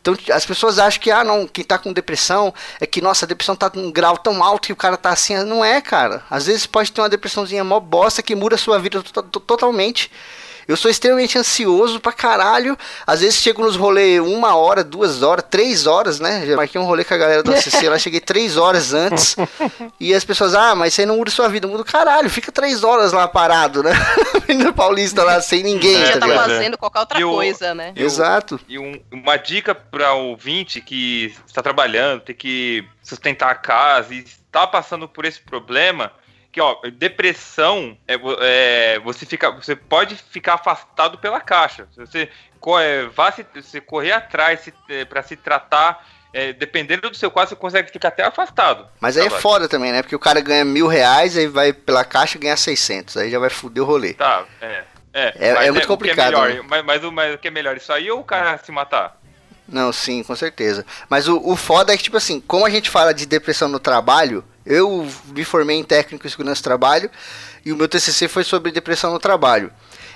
Então as pessoas acham que, ah, não, quem está com depressão é que, nossa, a depressão está num grau tão alto que o cara está assim. Não é, cara. Às vezes pode ter uma depressãozinha mó bosta que muda a sua vida totalmente. Eu sou extremamente ansioso pra caralho. Às vezes chego nos rolês uma hora, duas horas, três horas, né? Já marquei um rolê com a galera do ACC lá, cheguei três horas antes. e as pessoas, ah, mas você não muda sua vida. Muda caralho, fica três horas lá parado, né? Avenida Paulista lá, sem ninguém. Você tá, tá fazendo qualquer outra eu, coisa, né? Eu, Exato. E um, uma dica pra ouvinte que está trabalhando, tem que sustentar a casa e está passando por esse problema que ó, depressão é, é, você fica, você pode ficar afastado pela caixa. Se você é, vá se, se correr atrás é, para se tratar, é, dependendo do seu quadro, você consegue ficar até afastado. Mas aí é foda também, né? Porque o cara ganha mil reais, aí vai pela caixa ganha 600, aí já vai foder o rolê. Tá, é. É, é, é muito complicado. O né? mas, mas, o, mas o que é melhor, isso aí ou o cara se matar? Não, sim, com certeza. Mas o, o foda é que, tipo assim, como a gente fala de depressão no trabalho, eu me formei em técnico em segurança do trabalho e o meu TCC foi sobre depressão no trabalho.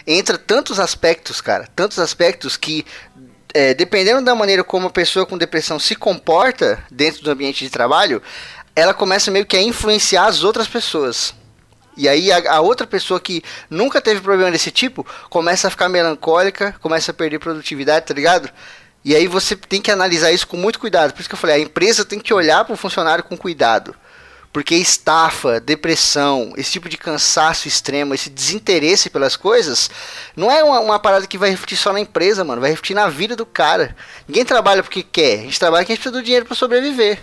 Entra tantos aspectos, cara, tantos aspectos que é, dependendo da maneira como a pessoa com depressão se comporta dentro do ambiente de trabalho, ela começa meio que a influenciar as outras pessoas. E aí a, a, outra pessoa que nunca teve problema desse tipo começa a ficar melancólica, começa a perder produtividade, tá ligado? E aí você tem que analisar isso com muito cuidado. Por isso que eu falei, a empresa tem que olhar para o funcionário com cuidado. Porque estafa, depressão, esse tipo de cansaço extremo, esse desinteresse pelas coisas, não é uma, uma, parada que vai refletir só na empresa, mano. Vai refletir na vida do cara. Ninguém trabalha porque quer. A gente trabalha porque a gente precisa do dinheiro para sobreviver.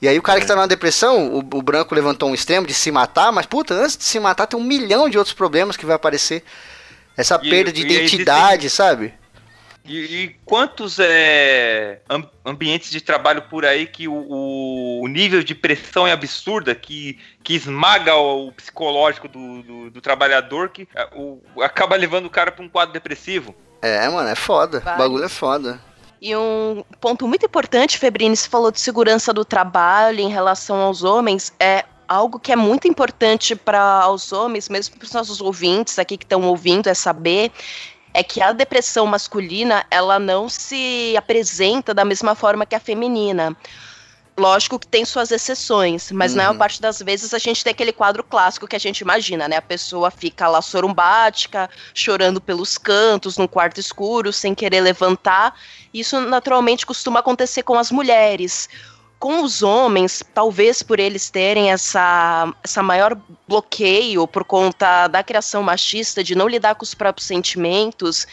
E aí o cara é. que tá na depressão, o, o, branco levantou um extremo de se matar, mas puta, antes de se matar tem um milhão de outros problemas que vai aparecer. Essa e, perda de identidade, sabe? E, e quantos é, ambientes de trabalho por aí que o, o, nível de pressão é absurda, que, que esmaga o, psicológico do, do, do trabalhador, que é, o, acaba levando o cara para um quadro depressivo? É, mano, é foda. Vai. O bagulho é foda. E um ponto muito importante, Febrini, você falou de segurança do trabalho em relação aos homens, é algo que é muito importante para os homens, mesmo para os nossos ouvintes aqui que estão ouvindo, é saber é que a depressão masculina ela não se apresenta da mesma forma que a feminina. Lógico que tem suas exceções, mas uhum. na maior parte das vezes a gente tem aquele quadro clássico que a gente imagina, né? A pessoa fica lá sorumbática, chorando pelos cantos, num quarto escuro, sem querer levantar. Isso naturalmente costuma acontecer com as mulheres com os homens, talvez por eles terem essa, essa maior bloqueio por conta da criação machista, de não lidar com os próprios sentimentos,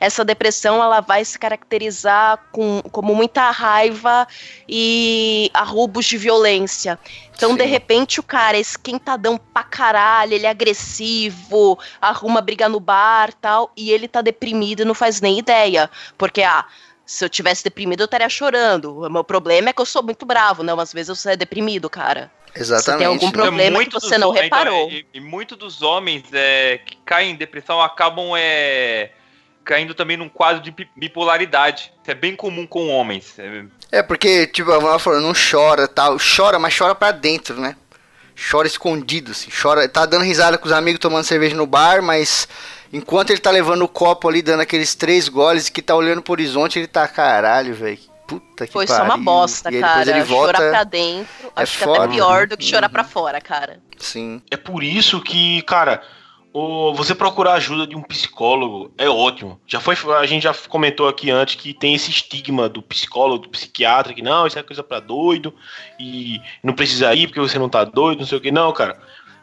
essa depressão ela vai se caracterizar com, como muita raiva e arrubos de violência. Então, Sim. de repente, o cara é esquentadão pra caralho, ele é agressivo, arruma briga no bar tal, e ele tá deprimido e não faz nem ideia. Porque, ah, se eu tivesse deprimido, eu estaria chorando. O meu problema é que eu sou muito bravo. Não, às vezes eu sou deprimido, cara. Exatamente. Você tem algum problema é que você não reparou. Então, e, e muitos dos homens é, que caem em depressão acabam é, caindo também num quadro de bipolaridade. Isso é bem comum com homens. É, porque, tipo, a Vala falou, não chora tal. Chora, mas chora pra dentro, né? Chora escondido, assim. Chora, tá dando risada com os amigos tomando cerveja no bar, mas Enquanto ele tá levando o copo ali, dando aqueles três goles, que tá olhando pro horizonte, ele tá, caralho, velho. Puta que Foi pariu. só uma bosta, e cara. Ele volta... Chorar pra dentro, é acho foda, que até pior do que chorar pra fora, cara. Sim. É por isso que, cara, o, você procurar ajuda de um psicólogo é ótimo. Já foi, a gente já comentou aqui antes que tem esse estigma do psicólogo, do psiquiatra, que não, isso é coisa para doido e não precisa ir porque você não tá doido, não sei o que. Não, cara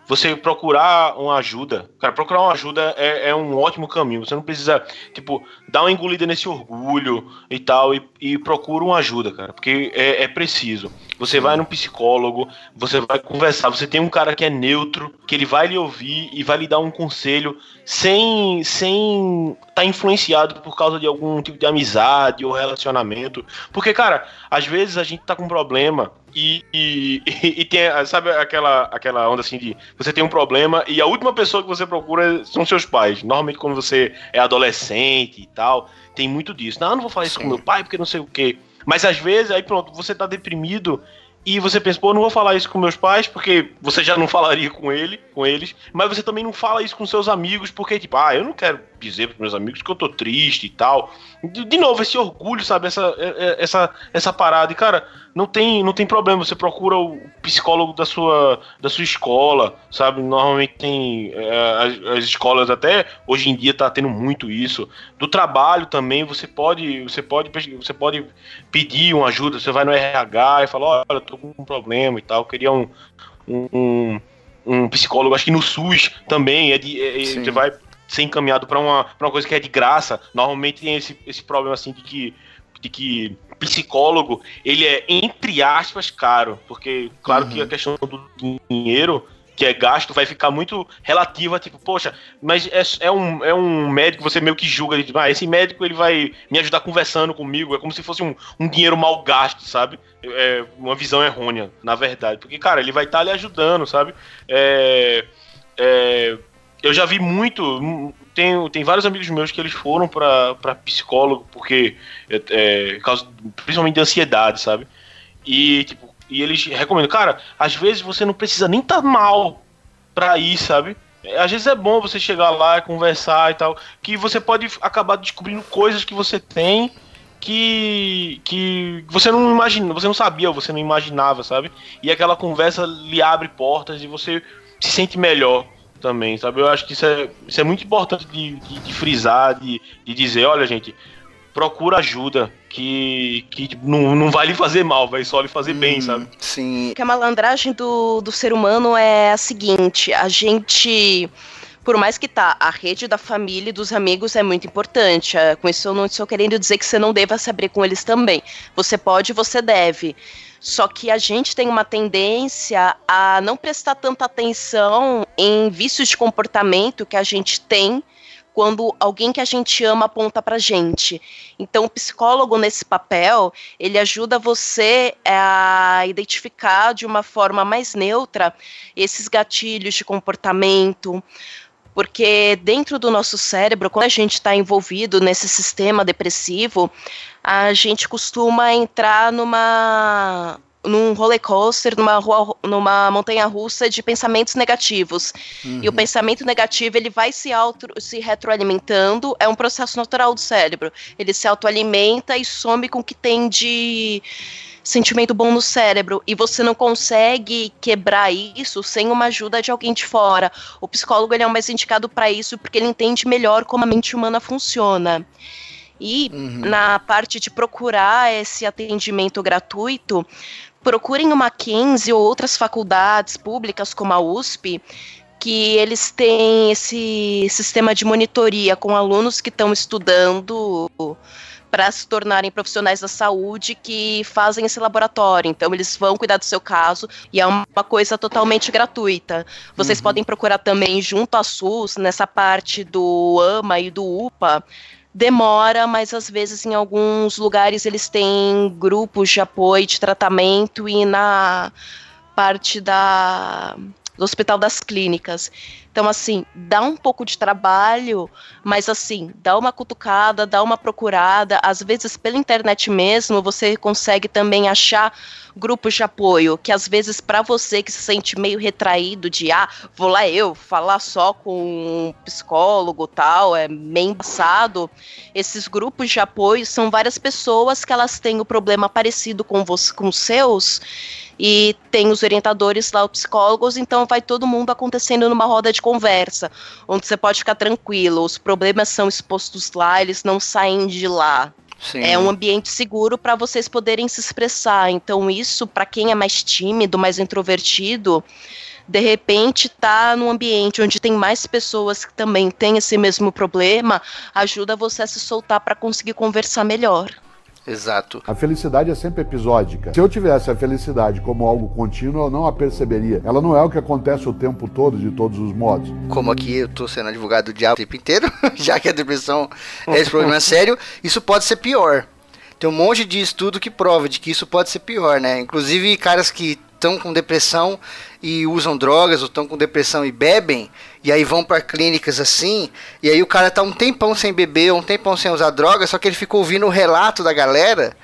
você procurar uma ajuda, cara, procurar uma ajuda é, é, um ótimo caminho. Você não precisa, tipo, dar uma engolida nesse orgulho e tal, e, e procura uma ajuda, cara, porque é, é preciso. Você vai num psicólogo, você vai conversar, você tem um cara que é neutro, que ele vai lhe ouvir e vai lhe dar um conselho sem sem estar tá influenciado por causa de algum tipo de amizade ou relacionamento. Porque, cara, às vezes a gente tá com um problema e, e, e, tem, sabe aquela, aquela onda assim de você tem um problema e a última pessoa que você procura são seus pais. Normalmente quando você é adolescente e tal, tem muito disso. Não, eu não vou falar isso com meu pai porque não sei o quê. Mas às vezes, aí pronto, você tá deprimido e você pensa, pô, não vou falar isso com meus pais, porque você já não falaria com ele, com eles, mas você também não fala isso com seus amigos, porque, tipo, ah, eu não quero dizer pros meus amigos que eu tô triste e tal. De, de novo, esse orgulho, sabe? Essa, é, é, essa, essa parada. E, cara, não tem, não tem problema. Você procura o psicólogo da sua, da sua escola, sabe? Normalmente tem. É, as, as, escolas, até hoje em dia, tá tendo muito isso. Do trabalho também, você pode, você pode, você pode pedir uma ajuda. Você vai no RH e fala: olha, tô com um problema e tal. Eu queria um, um um psicólogo, acho que no SUS também, é de, é, você vai ser encaminhado para uma, uma coisa que é de graça. Normalmente tem esse, esse problema assim de que, de que psicólogo ele é entre aspas caro, porque claro uhum. que a questão do dinheiro que é gasto vai ficar muito relativa, tipo, poxa, mas é, é, um, é um médico, você meio que julga, tipo, ah, esse médico ele vai me ajudar conversando comigo, é como se fosse um, um dinheiro mal gasto, sabe? É uma visão errônea, na verdade, porque, cara, ele vai estar tá lhe ajudando, sabe? É, é, eu já vi muito. Tem, tem vários amigos meus que eles foram para psicólogo, porque. É, é, causa, principalmente de ansiedade, sabe? E, tipo, e eles recomendam, cara, às vezes você não precisa nem estar tá mal pra ir, sabe? Às vezes é bom você chegar lá e conversar e tal, que você pode acabar descobrindo coisas que você tem que que você não imagina, você não sabia, você não imaginava, sabe? E aquela conversa lhe abre portas e você se sente melhor também, sabe? Eu acho que isso é, isso é muito importante de, de, de frisar, de, de dizer, olha, gente, procura ajuda, que, que não, não vai lhe fazer mal, vai só lhe fazer hum, bem, sabe? Sim. Que a malandragem do, do ser humano é a seguinte, a gente por mais que tá, a rede da família e dos amigos é muito importante. É, com isso eu não estou querendo dizer que você não deva se abrir com eles também. Você pode, você deve. Só que a gente tem uma tendência a não prestar tanta atenção em vícios de comportamento que a gente tem quando alguém que a gente ama aponta pra gente. Então, o psicólogo nesse papel, ele ajuda você a identificar de uma forma mais neutra esses gatilhos de comportamento, Porque dentro do nosso cérebro, quando a gente está envolvido nesse sistema depressivo, a gente costuma entrar numa num roller coaster, numa, rua, numa montanha russa de pensamentos negativos. Uhum. E o uhum. pensamento negativo ele vai se, auto, se retroalimentando, é um processo natural do cérebro. Ele se autoalimenta e some com o que tem de sentimento bom no cérebro e você não consegue quebrar isso sem uma ajuda de alguém de fora. O psicólogo ele é o mais indicado para isso porque ele entende melhor como a mente humana funciona. E uhum. na parte de procurar esse atendimento gratuito, procurem o Mackenzie ou outras faculdades públicas como a USP, que eles têm esse sistema de monitoria com alunos que estão estudando para se tornarem profissionais da saúde que fazem esse laboratório. Então, eles vão cuidar do seu caso e é uma coisa totalmente gratuita. Vocês uhum. podem procurar também junto à SUS, nessa parte do AMA e do UPA, demora, mas às vezes em alguns lugares eles têm grupos de apoio de tratamento e na parte da do Hospital das Clínicas. Então, assim, dá um pouco de trabalho, mas assim, dá uma cutucada, dá uma procurada. Às vezes, pela internet mesmo, você consegue também achar grupos de apoio, que às vezes, para você que se sente meio retraído de, ah, vou lá eu falar só com um psicólogo tal, é meio embaçado. Esses grupos de apoio são várias pessoas que elas têm o problema parecido com, você, com os seus e tem os orientadores lá, os psicólogos, então vai todo mundo acontecendo numa roda de conversa, onde você pode ficar tranquilo, os problemas são expostos lá, eles não saem de lá. Sim. É um ambiente seguro para vocês poderem se expressar. Então, isso, para quem é mais tímido, mais introvertido, de repente tá num ambiente onde tem mais pessoas que também têm esse mesmo problema, ajuda você a se soltar para conseguir conversar melhor. Exato. A felicidade é sempre episódica. Se eu tivesse a felicidade como algo contínuo, eu não a perceberia. Ela não é o que acontece o tempo todo, de todos os modos. Como aqui eu tô sendo advogado do diabo o tempo inteiro, já que a depressão é esse problema sério, isso pode ser pior. Tem um monte de estudo que prova de que isso pode ser pior, né? Inclusive caras que estão com depressão e usam drogas, ou estão com depressão e bebem, e aí vão para clínicas assim, e aí o cara tá um tempão sem beber, um tempão sem usar droga, só que ele ficou ouvindo o relato da galera,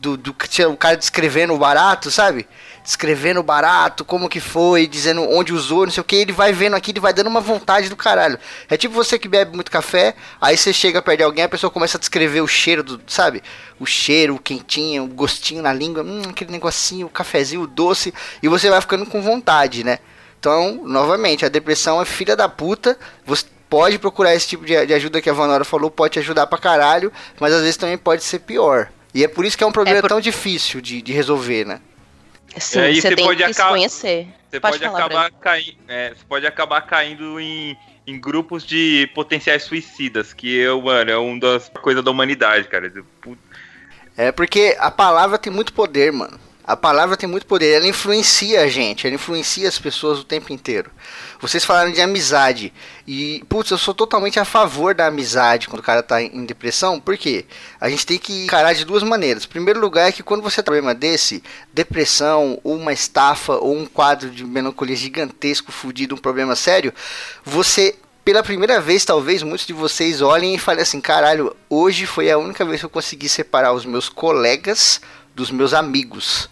do, do o cara descrevendo o barato, sabe? Escrevendo barato, como que foi, dizendo onde usou, não sei o que, ele vai vendo aqui, ele vai dando uma vontade do caralho. É tipo você que bebe muito café, aí você chega perto de alguém, a pessoa começa a descrever o cheiro do, sabe? O cheiro, o quentinho, o gostinho na língua, hum, aquele negocinho, o cafezinho, o doce, e você vai ficando com vontade, né? Então, novamente, a depressão é filha da puta, você pode procurar esse tipo de, de ajuda que a Vanora falou, pode te ajudar pra caralho, mas às vezes também pode ser pior. E é por isso que é um problema é por... tão difícil de, de resolver, né? Sim, é, você tem que se conhecer. Você pode, pode acabar caindo, é, você pode acabar caindo em, em grupos de potenciais suicidas, que eu, mano, é uma das coisas da humanidade, cara. É porque a palavra tem muito poder, mano. A palavra tem muito poder, ela influencia a gente, ela influencia as pessoas o tempo inteiro. Vocês falaram de amizade. E, putz, eu sou totalmente a favor da amizade quando o cara tá em depressão. Por quê? A gente tem que encarar de duas maneiras. Primeiro lugar é que quando você tem um problema desse, depressão, ou uma estafa, ou um quadro de melancolia gigantesco, fudido, um problema sério, você pela primeira vez, talvez muitos de vocês olhem e falem assim: caralho, hoje foi a única vez que eu consegui separar os meus colegas dos meus amigos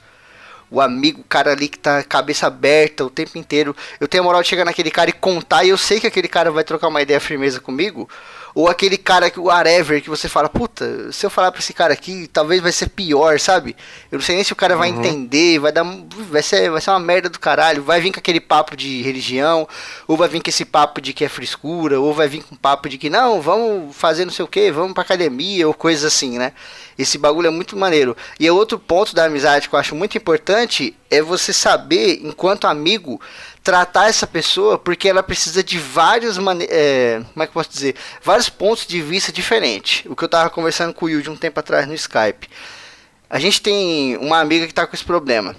o amigo, o cara ali que tá cabeça aberta o tempo inteiro. Eu tenho a moral de chegar naquele cara e contar e eu sei que aquele cara vai trocar uma ideia firmeza comigo. Ou aquele cara que o whatever que você fala, puta, se eu falar pra esse cara aqui, talvez vai ser pior, sabe? Eu não sei nem se o cara vai uhum. entender, vai dar. Vai ser, vai ser uma merda do caralho. Vai vir com aquele papo de religião, ou vai vir com esse papo de que é frescura, ou vai vir com papo de que não, vamos fazer não sei o que, vamos pra academia, ou coisas assim, né? Esse bagulho é muito maneiro. E outro ponto da amizade que eu acho muito importante é você saber, enquanto amigo, tratar essa pessoa porque ela precisa de vários é, como é que eu posso dizer? Vários pontos de vista diferentes. O que eu estava conversando com o Yuji um tempo atrás no Skype. A gente tem uma amiga que está com esse problema.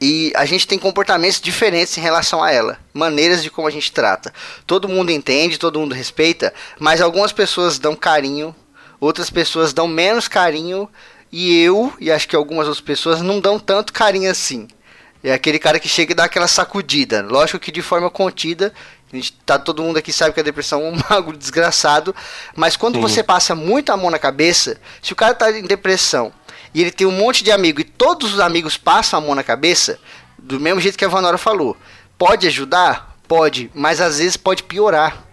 E a gente tem comportamentos diferentes em relação a ela maneiras de como a gente trata. Todo mundo entende todo mundo respeita mas algumas pessoas dão carinho outras pessoas dão menos carinho e eu e acho que algumas outras pessoas não dão tanto carinho assim é aquele cara que chega e dá aquela sacudida. Lógico que de forma contida A gente tá todo mundo aqui sabe que a depressão é um mago desgraçado, mas quando Sim. você passa muito a mão na cabeça, se o cara tá em depressão e ele tem um monte de amigo e todos os amigos passam a mão na cabeça, do mesmo jeito que a Vanora falou, pode ajudar? Pode, mas às vezes pode piorar.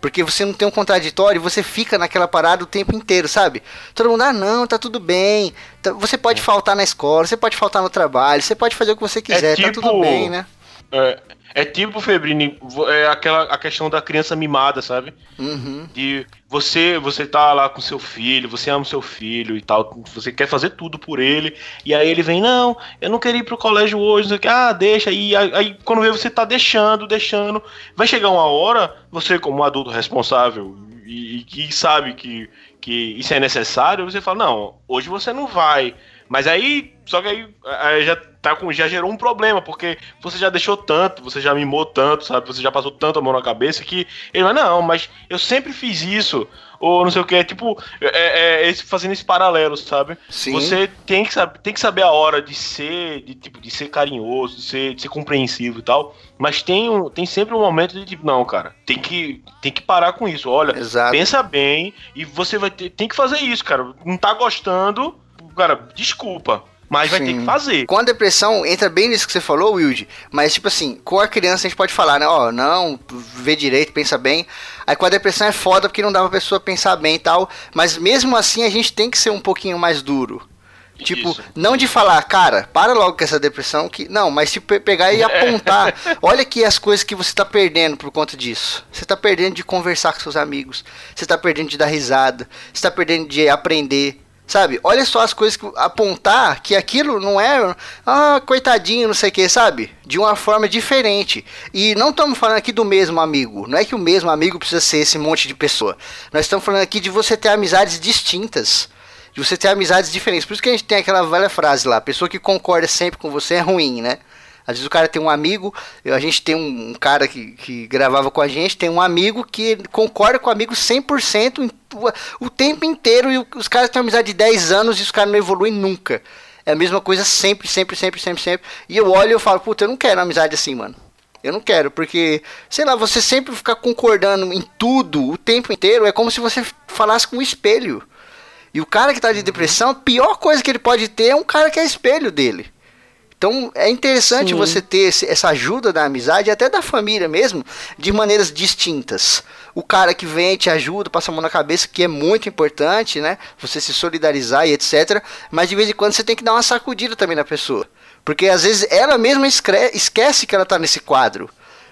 Porque você não tem um contraditório, você fica naquela parada o tempo inteiro, sabe? Todo mundo, ah, não, tá tudo bem. Tá, você pode é. faltar na escola, você pode faltar no trabalho, você pode fazer o que você quiser, é tipo, tá tudo tipo bem, né? É, é tipo, Febrini, é aquela a questão da criança mimada, sabe? Uhum. De você, você tá lá com seu filho, você ama seu filho e tal, você quer fazer tudo por ele, e aí ele vem, não, eu não queria ir pro colégio hoje, não sei o que, ah, deixa, e aí, aí quando vê você tá deixando, deixando, vai chegar uma hora, você como um adulto responsável e que sabe que, que isso é necessário, você fala, não, hoje você não vai, mas aí, só que aí, aí já tá com, já gerou um problema, porque você já deixou tanto, você já mimou tanto, sabe? Você já passou tanto a mão na cabeça que ele vai, não, mas eu sempre fiz isso, ou não sei o que, tipo, é, é, é esse, fazendo esse paralelo, sabe? Sim. Você tem que, saber, tem que saber a hora de ser, de, tipo, de ser carinhoso, de ser, de ser compreensivo e tal, mas tem, um, tem sempre um momento de tipo, não, cara, tem que, tem que parar com isso, olha, Exato. pensa bem e você vai ter, tem que fazer isso, cara, não tá gostando, cara, desculpa, mas vai Sim. ter que fazer. Com a depressão, entra bem nisso que você falou, Wilde. Mas, tipo assim, com a criança a gente pode falar, né? Ó, oh, não, vê direito, pensa bem. Aí com a depressão é foda porque não dá pra pessoa pensar bem e tal. Mas mesmo assim a gente tem que ser um pouquinho mais duro. Tipo, Isso. não de falar, cara, para logo com essa depressão, que. Não, mas se pegar e apontar. olha aqui as coisas que você tá perdendo por conta disso. Você tá perdendo de conversar com seus amigos. Você tá perdendo de dar risada. Você tá perdendo de aprender. Sabe? Olha só as coisas que apontar que aquilo não é, ah, coitadinho, não sei o que, sabe? De uma forma diferente. E não estamos falando aqui do mesmo amigo. Não é que o mesmo amigo precisa ser esse monte de pessoa. Nós estamos falando aqui de você ter amizades distintas. De você ter amizades diferentes. Por isso que a gente tem aquela velha frase lá: pessoa que concorda sempre com você é ruim, né? Às vezes o cara tem um amigo, a gente tem um, cara que, que gravava com a gente, tem um amigo que concorda com o amigo 100% o, o tempo inteiro e os caras têm uma amizade de 10 anos e os caras não evoluem nunca. É a mesma coisa sempre, sempre, sempre, sempre, sempre. E eu olho e eu falo, puta, eu não quero uma amizade assim, mano. Eu não quero, porque, sei lá, você sempre ficar concordando em tudo o tempo inteiro é como se você falasse com um espelho. E o cara que tá de depressão, a pior coisa que ele pode ter é um cara que é espelho dele. Então é interessante Sim. você ter esse, essa ajuda da amizade, até da família mesmo, de maneiras distintas. O cara que vem te ajuda, passa a mão na cabeça, que é muito importante, né? Você se solidarizar e etc. Mas de vez em quando você tem que dar uma sacudida também na pessoa. Porque às vezes ela mesma esquece que ela tá nesse quadro.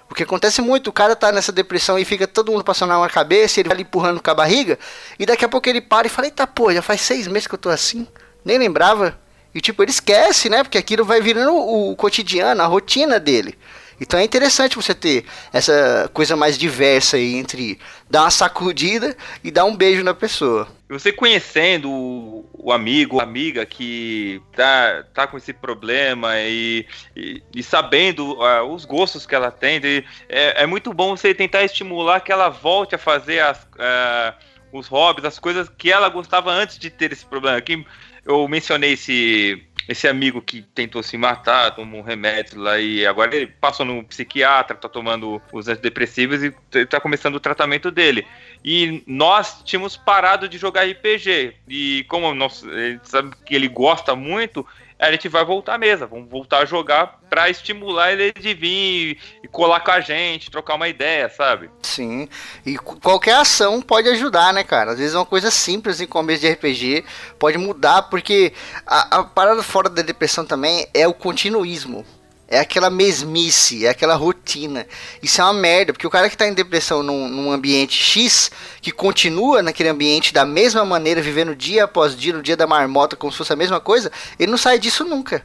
Porque acontece muito, o cara tá nessa depressão e fica todo mundo passando na cabeça, ele vai empurrando com a barriga, e daqui a pouco ele para e fala, eita pô, já faz seis meses que eu tô assim, nem lembrava. E tipo, ele esquece, né? Porque aquilo vai virando o, cotidiano, a rotina dele. Então é interessante você ter essa coisa mais diversa aí entre dar uma sacudida e dar um beijo na pessoa. Você conhecendo o, o amigo, a amiga que tá, tá com esse problema e, e, e sabendo uh, os gostos que ela tem, é, é, muito bom você tentar estimular que ela volte a fazer as, uh, os hobbies, as coisas que ela gostava antes de ter esse problema. Que eu mencionei esse, esse amigo que tentou se matar, tomou um remédio lá e agora ele passou no psiquiatra, tá tomando os antidepressivos e tá começando o tratamento dele. E nós tínhamos parado de jogar RPG. E como nós, sabe que ele gosta muito, a gente vai voltar à mesa, vamos voltar a jogar para estimular ele de vir e colar com a gente, trocar uma ideia, sabe? Sim, e qualquer ação pode ajudar, né, cara? Às vezes é uma coisa simples em começo de RPG pode mudar, porque a, a parada fora da depressão também é o continuismo. É aquela mesmice, é aquela rotina. Isso é uma merda, porque o cara que está em depressão num, num, ambiente X, que continua naquele ambiente da mesma maneira, vivendo dia após dia, no dia da marmota, como se fosse a mesma coisa, ele não sai disso nunca.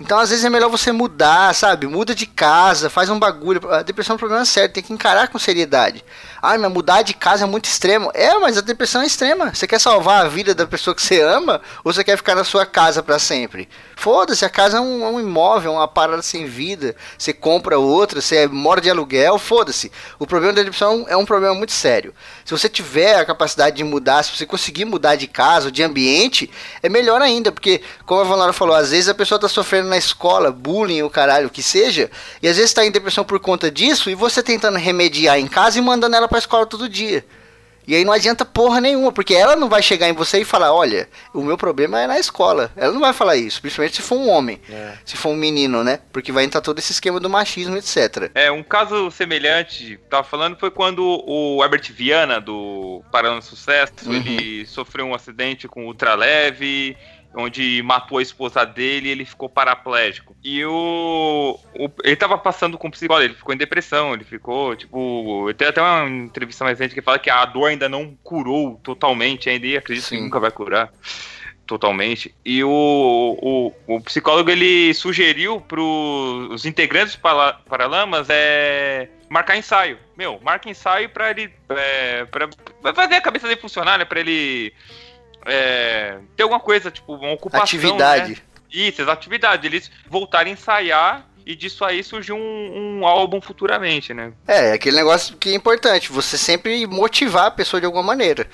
Então, às vezes é melhor você mudar, sabe? Muda de casa, faz um bagulho. A depressão é um problema sério, tem que encarar com seriedade. Ah, mas mudar de casa é muito extremo. É, mas a depressão é extrema. Você quer salvar a vida da pessoa que você ama ou você quer ficar na sua casa para sempre? Foda-se, a casa é um, é um, imóvel, uma parada sem vida. Você compra outra, você mora de aluguel, foda-se. O problema da depressão é um problema muito sério. Se você tiver a capacidade de mudar, se você conseguir mudar de casa ou de ambiente, é melhor ainda, porque, como a Vanora falou, às vezes a pessoa está sofrendo sofrendo na escola, bullying, o caralho, o que seja, e às vezes tá em depressão por conta disso, e você tentando remediar em casa e mandando ela pra escola todo dia. E aí não adianta porra nenhuma, porque ela não vai chegar em você e falar, olha, o meu problema é na escola. Ela não vai falar isso, principalmente se for um homem, é. se for um menino, né? Porque vai entrar todo esse esquema do machismo, etc. É, um caso semelhante, tava falando, foi quando o Herbert Viana, do Parando Sucesso, uhum. ele sofreu um acidente com ultraleve, onde matou a esposa dele e ele ficou paraplégico. E o, o ele tava passando com psicólogo, ele ficou em depressão, ele ficou, tipo, tem até uma entrevista mais recente que fala que a dor ainda não curou totalmente ainda e acredito Sim. que nunca vai curar totalmente. E o, o, o psicólogo ele sugeriu para os integrantes do Paralamas é marcar ensaio. Meu, marca ensaio para ele é, para fazer a cabeça dele funcionar, né, para ele é, ter alguma coisa, tipo, uma ocupação. Atividade. Né? Isso, atividade. Eles voltarem a ensaiar e disso aí surgiu um, um, álbum futuramente, né? É, aquele negócio que é importante, você sempre motivar a pessoa de alguma maneira.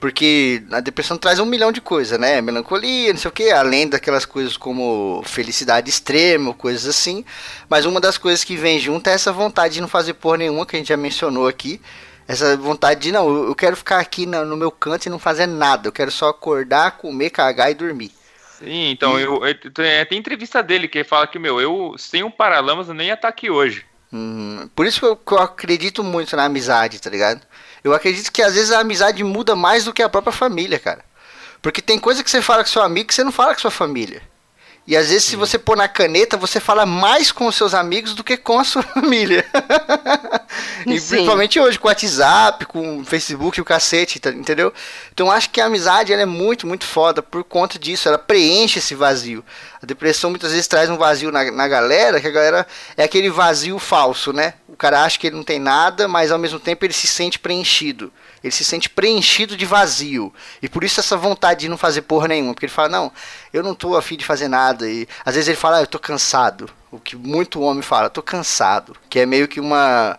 Porque a depressão traz um milhão de coisas, né? Melancolia, não sei o que, além daquelas coisas como felicidade extrema, coisas assim. Mas uma das coisas que vem junto é essa vontade de não fazer porra nenhuma, que a gente já mencionou aqui. Essa vontade de, não, eu quero ficar aqui no, no meu canto e não fazer nada. Eu quero só acordar, comer, cagar e dormir. Sim, então, e... eu, eu, tem entrevista dele que ele fala que, meu, eu sem um Paralamas eu nem ia estar aqui hoje. Hum, por isso que eu, que eu, acredito muito na amizade, tá ligado? Eu acredito que às vezes a amizade muda mais do que a própria família, cara. Porque tem coisa que você fala com seu amigo que você não fala com sua família. E às vezes, se você pôr na caneta, você fala mais com os seus amigos do que com a sua família. e Sim. principalmente hoje, com o WhatsApp, com o Facebook e o cacete, tá, entendeu? Então acho que a amizade ela é muito, muito foda por conta disso. Ela preenche esse vazio. A depressão muitas vezes traz um vazio na, na galera, que a galera é aquele vazio falso, né? O cara acha que ele não tem nada, mas ao mesmo tempo ele se sente preenchido ele se sente preenchido de vazio. E por isso essa vontade de não fazer porra nenhuma. Porque ele fala, não, eu não tô afim de fazer nada. E às vezes ele fala, ah, eu tô cansado. O que muito homem fala, tô cansado. Que é meio que uma,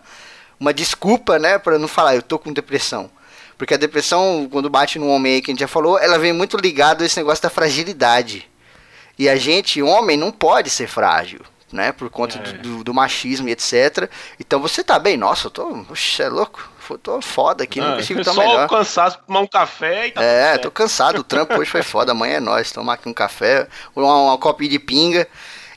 uma desculpa, né, para não falar, eu tô com depressão. Porque a depressão, quando bate no homem aí que a gente já falou, ela vem muito ligada a esse negócio da fragilidade. E a gente, homem, não pode ser frágil né? Por conta é. do, do, machismo e etc. Então você tá bem, nossa, eu tô. Oxe, é louco. Tô foda aqui, não, consigo estar melhor. Só cansado tomar um café e tá É, tô cansado. O trampo hoje foi foda. Amanhã é nós. Tomar aqui um café, uma, uma copinha de pinga.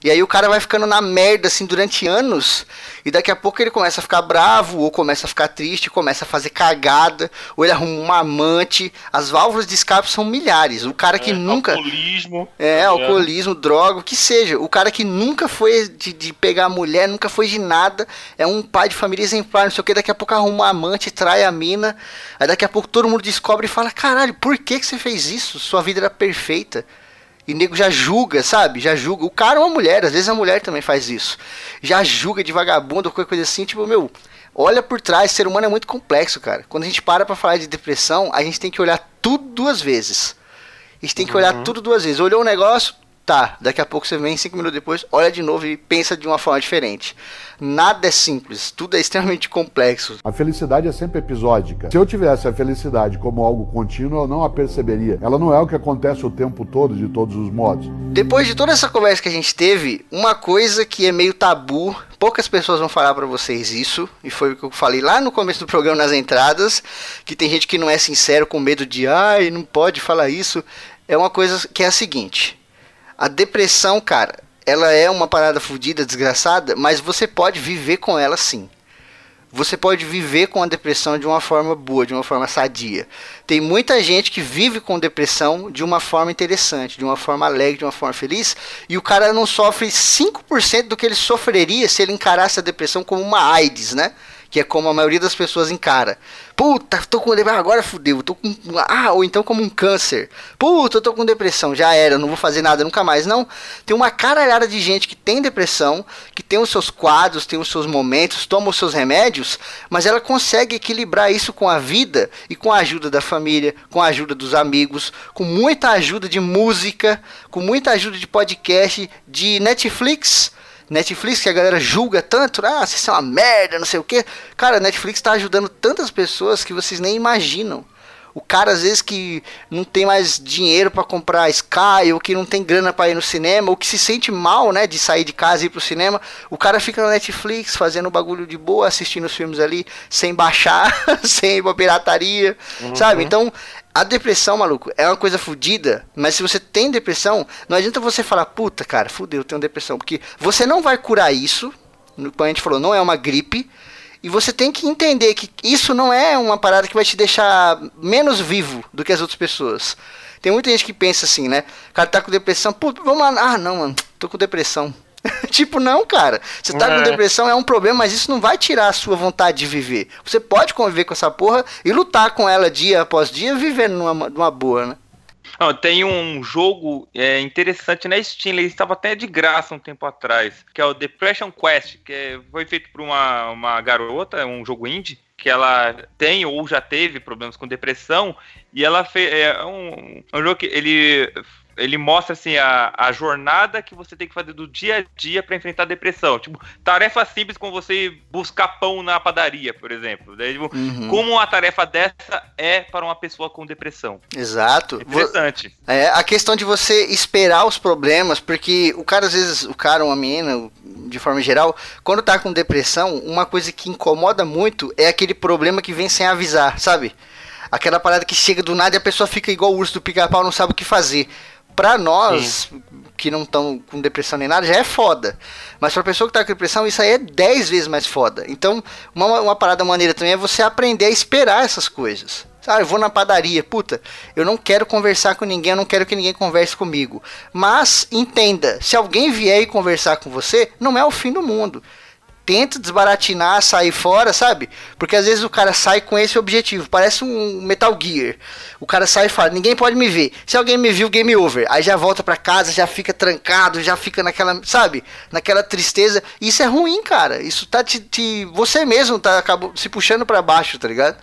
E aí o cara vai ficando na merda assim durante anos. E daqui a pouco ele começa a ficar bravo, ou começa a ficar triste, começa a fazer cagada, ou ele arruma um amante. As válvulas de escape são milhares. O cara que é, nunca. Alcoolismo. É, tá alcoolismo, droga, o que seja. O cara que nunca foi de, de pegar a mulher, nunca foi de nada. É um pai de família exemplar, não sei o que. Daqui a pouco arruma um amante, trai a mina. Aí daqui a pouco todo mundo descobre e fala: caralho, por que, que você fez isso? Sua vida era perfeita. E nego já julga, sabe? Já julga. O cara é uma mulher, às vezes a mulher também faz isso. Já julga de vagabundo qualquer coisa assim, tipo, meu, olha por trás, ser humano é muito complexo, cara. Quando a gente para pra falar de depressão, a gente tem que olhar tudo duas vezes. A gente tem que olhar uhum. tudo duas vezes. Olhou um negócio, tá. Daqui a pouco você vem, cinco minutos depois, olha de novo e pensa de uma forma diferente. Nada é simples, tudo é extremamente complexo. A felicidade é sempre episódica. Se eu tivesse a felicidade como algo contínuo, eu não a perceberia. Ela não é o que acontece o tempo todo, de todos os modos. Depois de toda essa conversa que a gente teve, uma coisa que é meio tabu, poucas pessoas vão falar para vocês isso, e foi o que eu falei lá no começo do programa nas entradas, que tem gente que não é sincero com medo de, ai, não pode falar isso. É uma coisa que é a seguinte: a depressão, cara, ela é uma parada fodida, desgraçada, mas você pode viver com ela sim. Você pode viver com a depressão de uma forma boa, de uma forma sadia. Tem muita gente que vive com depressão de uma forma interessante, de uma forma alegre, de uma forma feliz, e o cara não sofre 5% do que ele sofreria se ele encarasse a depressão como uma AIDS, né? Que é como a maioria das pessoas encara. Puta, tô com depressão, agora fudeu, tô com. Ah, ou então como um câncer. Puta, eu tô com depressão, já era, não vou fazer nada nunca mais. Não, tem uma caralhada de gente que tem depressão, que tem os seus quadros, tem os seus momentos, toma os seus remédios, mas ela consegue equilibrar isso com a vida e com a ajuda da família, com a ajuda dos amigos, com muita ajuda de música, com muita ajuda de podcast, de Netflix Netflix, que a galera julga tanto, ah, vocês são uma merda, não sei o que. Cara, Netflix está ajudando tantas pessoas que vocês nem imaginam. O cara, às vezes, que não tem mais dinheiro para comprar Sky, ou que não tem grana para ir no cinema, ou que se sente mal, né, de sair de casa e ir pro cinema, o cara fica na Netflix fazendo bagulho de boa, assistindo os filmes ali, sem baixar, sem ir pra pirataria, uhum. sabe? Então, a depressão, maluco, é uma coisa fodida, mas se você tem depressão, não adianta você falar, puta, cara, fudeu, eu tenho depressão, porque você não vai curar isso, como a gente falou, não é uma gripe, e você tem que entender que isso não é uma parada que vai te deixar menos vivo do que as outras pessoas. Tem muita gente que pensa assim, né? O cara tá com depressão, pô, vamos lá. Ah, não, mano, tô com depressão. tipo, não, cara. Você tá é. com depressão é um problema, mas isso não vai tirar a sua vontade de viver. Você pode conviver com essa porra e lutar com ela dia após dia, vivendo numa, numa boa, né? Não, tem um jogo é, interessante na Steam, ele estava até de graça um tempo atrás, que é o Depression Quest, que é, foi feito por uma, uma garota, um jogo indie, que ela tem ou já teve problemas com depressão, e ela fez. É um, um jogo que ele ele mostra assim a, a jornada que você tem que fazer do dia a dia para enfrentar a depressão. Tipo, tarefa simples como você buscar pão na padaria, por exemplo. Daí, tipo, uhum. Como uma tarefa dessa é para uma pessoa com depressão. Exato. É interessante. É, a questão de você esperar os problemas, porque o cara, às vezes, o cara, uma menina, de forma geral, quando tá com depressão, uma coisa que incomoda muito é aquele problema que vem sem avisar, sabe? Aquela parada que chega do nada e a pessoa fica igual o urso do pica-pau, não sabe o que fazer pra nós Sim. que não estão com depressão nem nada, já é foda. Mas pra pessoa que tá com depressão, isso aí é 10 vezes mais foda. Então, uma, uma parada maneira também é você aprender a esperar essas coisas. Ah, eu vou na padaria, puta, eu não quero conversar com ninguém, eu não quero que ninguém converse comigo. Mas entenda, se alguém vier e conversar com você, não é o fim do mundo tenta desbaratinar, sair fora, sabe? Porque às vezes o cara sai com esse objetivo, parece um Metal Gear. O cara sai e fala: ninguém pode me ver. Se alguém me viu, game over. Aí já volta para casa, já fica trancado, já fica naquela, sabe? Naquela tristeza. Isso é ruim, cara. Isso tá te. te você mesmo tá acabou, se puxando para baixo, tá ligado?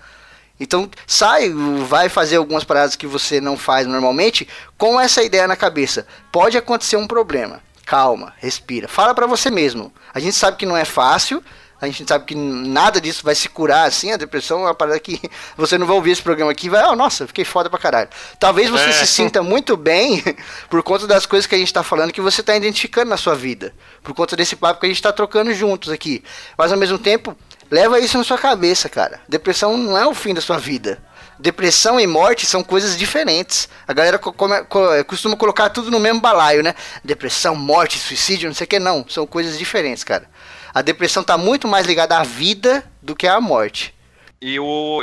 Então sai, vai fazer algumas paradas que você não faz normalmente com essa ideia na cabeça. Pode acontecer um problema calma, respira. Fala para você mesmo. A gente sabe que não é fácil, a gente sabe que nada disso vai se curar assim. A depressão é uma parada que você não vai ouvir esse programa aqui e vai, oh, nossa, fiquei foda pra caralho. Talvez você é. se sinta muito bem por conta das coisas que a gente tá falando que você tá identificando na sua vida. Por conta desse papo que a gente tá trocando juntos aqui. Mas ao mesmo tempo, leva isso na sua cabeça, cara. Depressão não é o fim da sua vida depressão e morte são coisas diferentes. A galera costuma colocar tudo no mesmo balaio, né? Depressão, morte, suicídio, não sei o que, não. São coisas diferentes, cara. A depressão está muito mais ligada à vida do que à morte. E, o,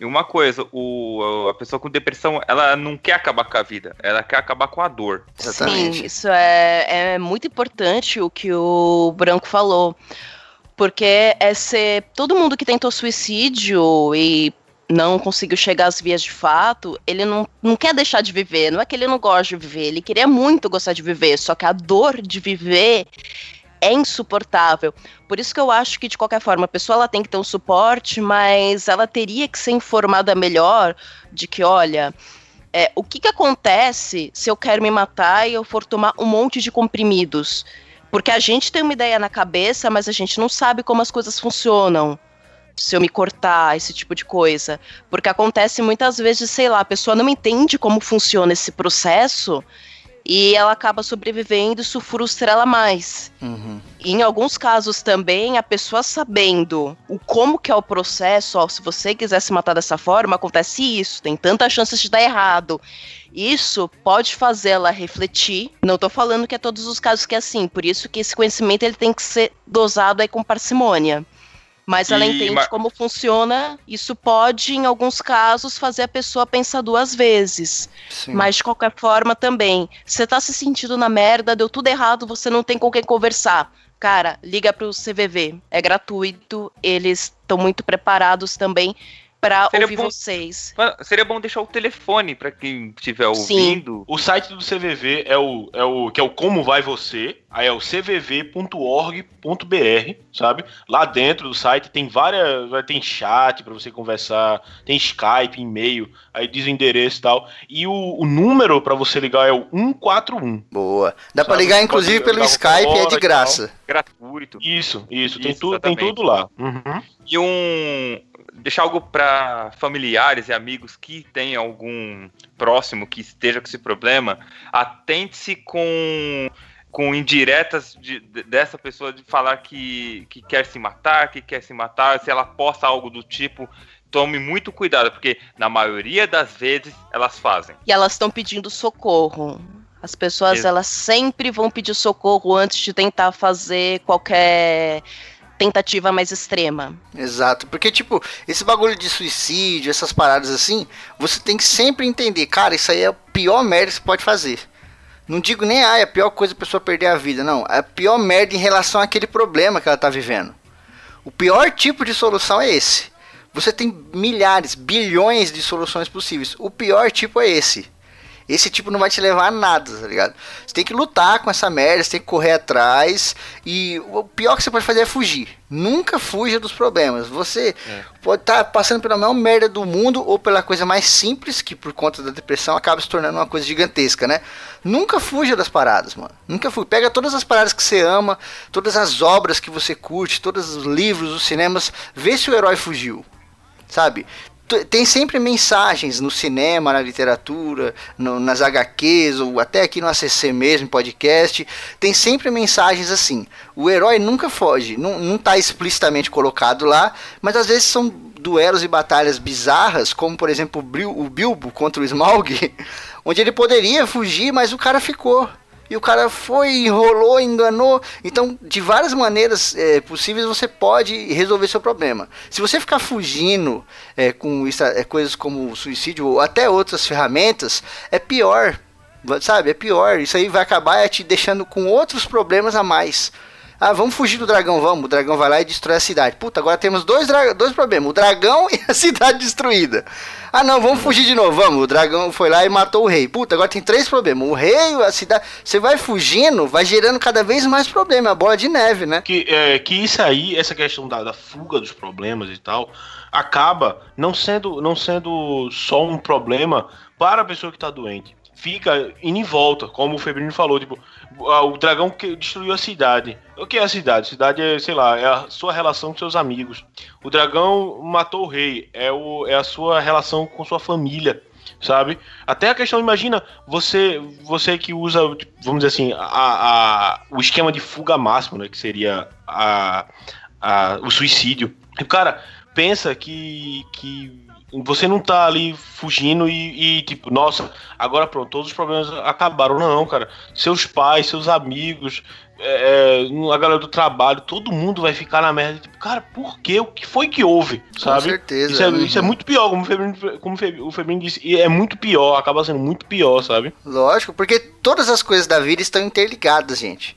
e uma coisa, o, a pessoa com depressão, ela não quer acabar com a vida, ela quer acabar com a dor. Exatamente. Sim, isso é, é muito importante o que o Branco falou. Porque é ser. Todo mundo que tentou suicídio e não conseguiu chegar às vias de fato, ele não, não quer deixar de viver. Não é que ele não gosta de viver, ele queria muito gostar de viver, só que a dor de viver é insuportável. Por isso que eu acho que, de qualquer forma, a pessoa ela tem que ter um suporte, mas ela teria que ser informada melhor de que, olha, é, o que, que acontece se eu quero me matar e eu for tomar um monte de comprimidos? Porque a gente tem uma ideia na cabeça, mas a gente não sabe como as coisas funcionam se eu me cortar, esse tipo de coisa. Porque acontece muitas vezes, sei lá, a pessoa não entende como funciona esse processo e ela acaba sobrevivendo, isso frustra ela mais. Uhum. E em alguns casos também, a pessoa sabendo o como que é o processo, ó, se você quiser se matar dessa forma, acontece isso, tem tantas chances de dar errado. Isso pode fazer ela refletir. Não estou falando que é todos os casos que é assim, por isso que esse conhecimento ele tem que ser dosado aí com parcimônia. Mas ela e, entende como funciona. Isso pode, em alguns casos, fazer a pessoa pensar duas vezes. Sim. Mas de qualquer forma também. Você tá se sentindo na merda, deu tudo errado, você não tem com quem conversar. Cara, liga pro CVV. É gratuito, eles estão muito preparados também para ouvir bom, vocês. Seria bom deixar o telefone para quem estiver ouvindo. O site do CVV é o, é o que é o Como Vai Você Aí é o cvv.org.br, sabe? Lá dentro do site tem várias. Tem chat para você conversar, tem Skype, e-mail, aí diz o endereço e tal. E o, o número para você ligar é o 141. Boa. Dá para ligar, inclusive, pelo Skype, é de graça. Gratuito. Isso, isso, tem, tudo, tem tudo lá. Uhum. E um. Deixar algo para familiares e amigos que têm algum próximo que esteja com esse problema, atente-se com com indiretas de, de, dessa pessoa de falar que, que quer se matar, que quer se matar, se ela posta algo do tipo, tome muito cuidado, porque na maioria das vezes elas fazem. E elas estão pedindo socorro. As pessoas, Isso. elas sempre vão pedir socorro antes de tentar fazer qualquer tentativa mais extrema. Exato, porque tipo, esse bagulho de suicídio, essas paradas assim, você tem que sempre entender, cara, isso aí é a pior merda que você pode fazer. Não digo nem, ah, é a pior coisa a pessoa perder a vida. Não, é a pior merda em relação àquele problema que ela está vivendo. O pior tipo de solução é esse. Você tem milhares, bilhões de soluções possíveis. O pior tipo é esse. Esse tipo não vai te levar a nada, tá ligado? Você tem que lutar com essa merda, você tem que correr atrás. E o pior que você pode fazer é fugir. Nunca fuja dos problemas. Você é. pode estar tá passando pela maior merda do mundo ou pela coisa mais simples, que por conta da depressão acaba se tornando uma coisa gigantesca, né? Nunca fuja das paradas, mano. Nunca fuja. Pega todas as paradas que você ama, todas as obras que você curte, todos os livros, os cinemas, vê se o herói fugiu sabe? Tem sempre mensagens no cinema, na literatura, no, nas HQs, ou até aqui no ACC mesmo, podcast. Tem sempre mensagens assim. O herói nunca foge, não está explicitamente colocado lá, mas às vezes são duelos e batalhas bizarras, como por exemplo o Bilbo contra o Smaug, onde ele poderia fugir, mas o cara ficou e o cara foi, enrolou, enganou. Então, de várias maneiras é, possíveis, você pode resolver seu problema. Se você ficar fugindo é, com isso, é, coisas como suicídio ou até outras ferramentas, é pior. Sabe? É pior. Isso aí vai acabar te deixando com outros problemas a mais. Ah, vamos fugir do dragão, vamos. O dragão vai lá e destrói a cidade. Puta, agora temos dois, dois problemas: o dragão e a cidade destruída. Ah, não, vamos fugir de novo, vamos. O dragão foi lá e matou o rei. Puta, agora tem três problemas: o rei, a cidade. Você vai fugindo, vai gerando cada vez mais problema. A bola de neve, né? Que, é, que isso aí, essa questão da, da fuga dos problemas e tal, acaba não sendo, não sendo só um problema para a pessoa que está doente fica indo em volta, como o Febrino falou, tipo, o dragão que destruiu a cidade. O que é a cidade? Cidade é, sei lá, é a sua relação com seus amigos. O dragão matou o rei, é, o, é a sua relação com sua família, sabe? Até a questão, imagina, você você que usa, vamos dizer assim, a, a o esquema de fuga máximo, né, que seria a, a, o suicídio. O cara pensa que, que você não tá ali fugindo e, e, tipo, nossa, agora pronto, todos os problemas acabaram. Não, cara. Seus pais, seus amigos, é, é, a galera do trabalho, todo mundo vai ficar na merda. Tipo, cara, por quê? O que foi que houve? Sabe? Com certeza. Isso é, uhum. isso é muito pior, como o, Febrino, como o Febrino disse. E é muito pior, acaba sendo muito pior, sabe? Lógico, porque todas as coisas da vida estão interligadas, gente.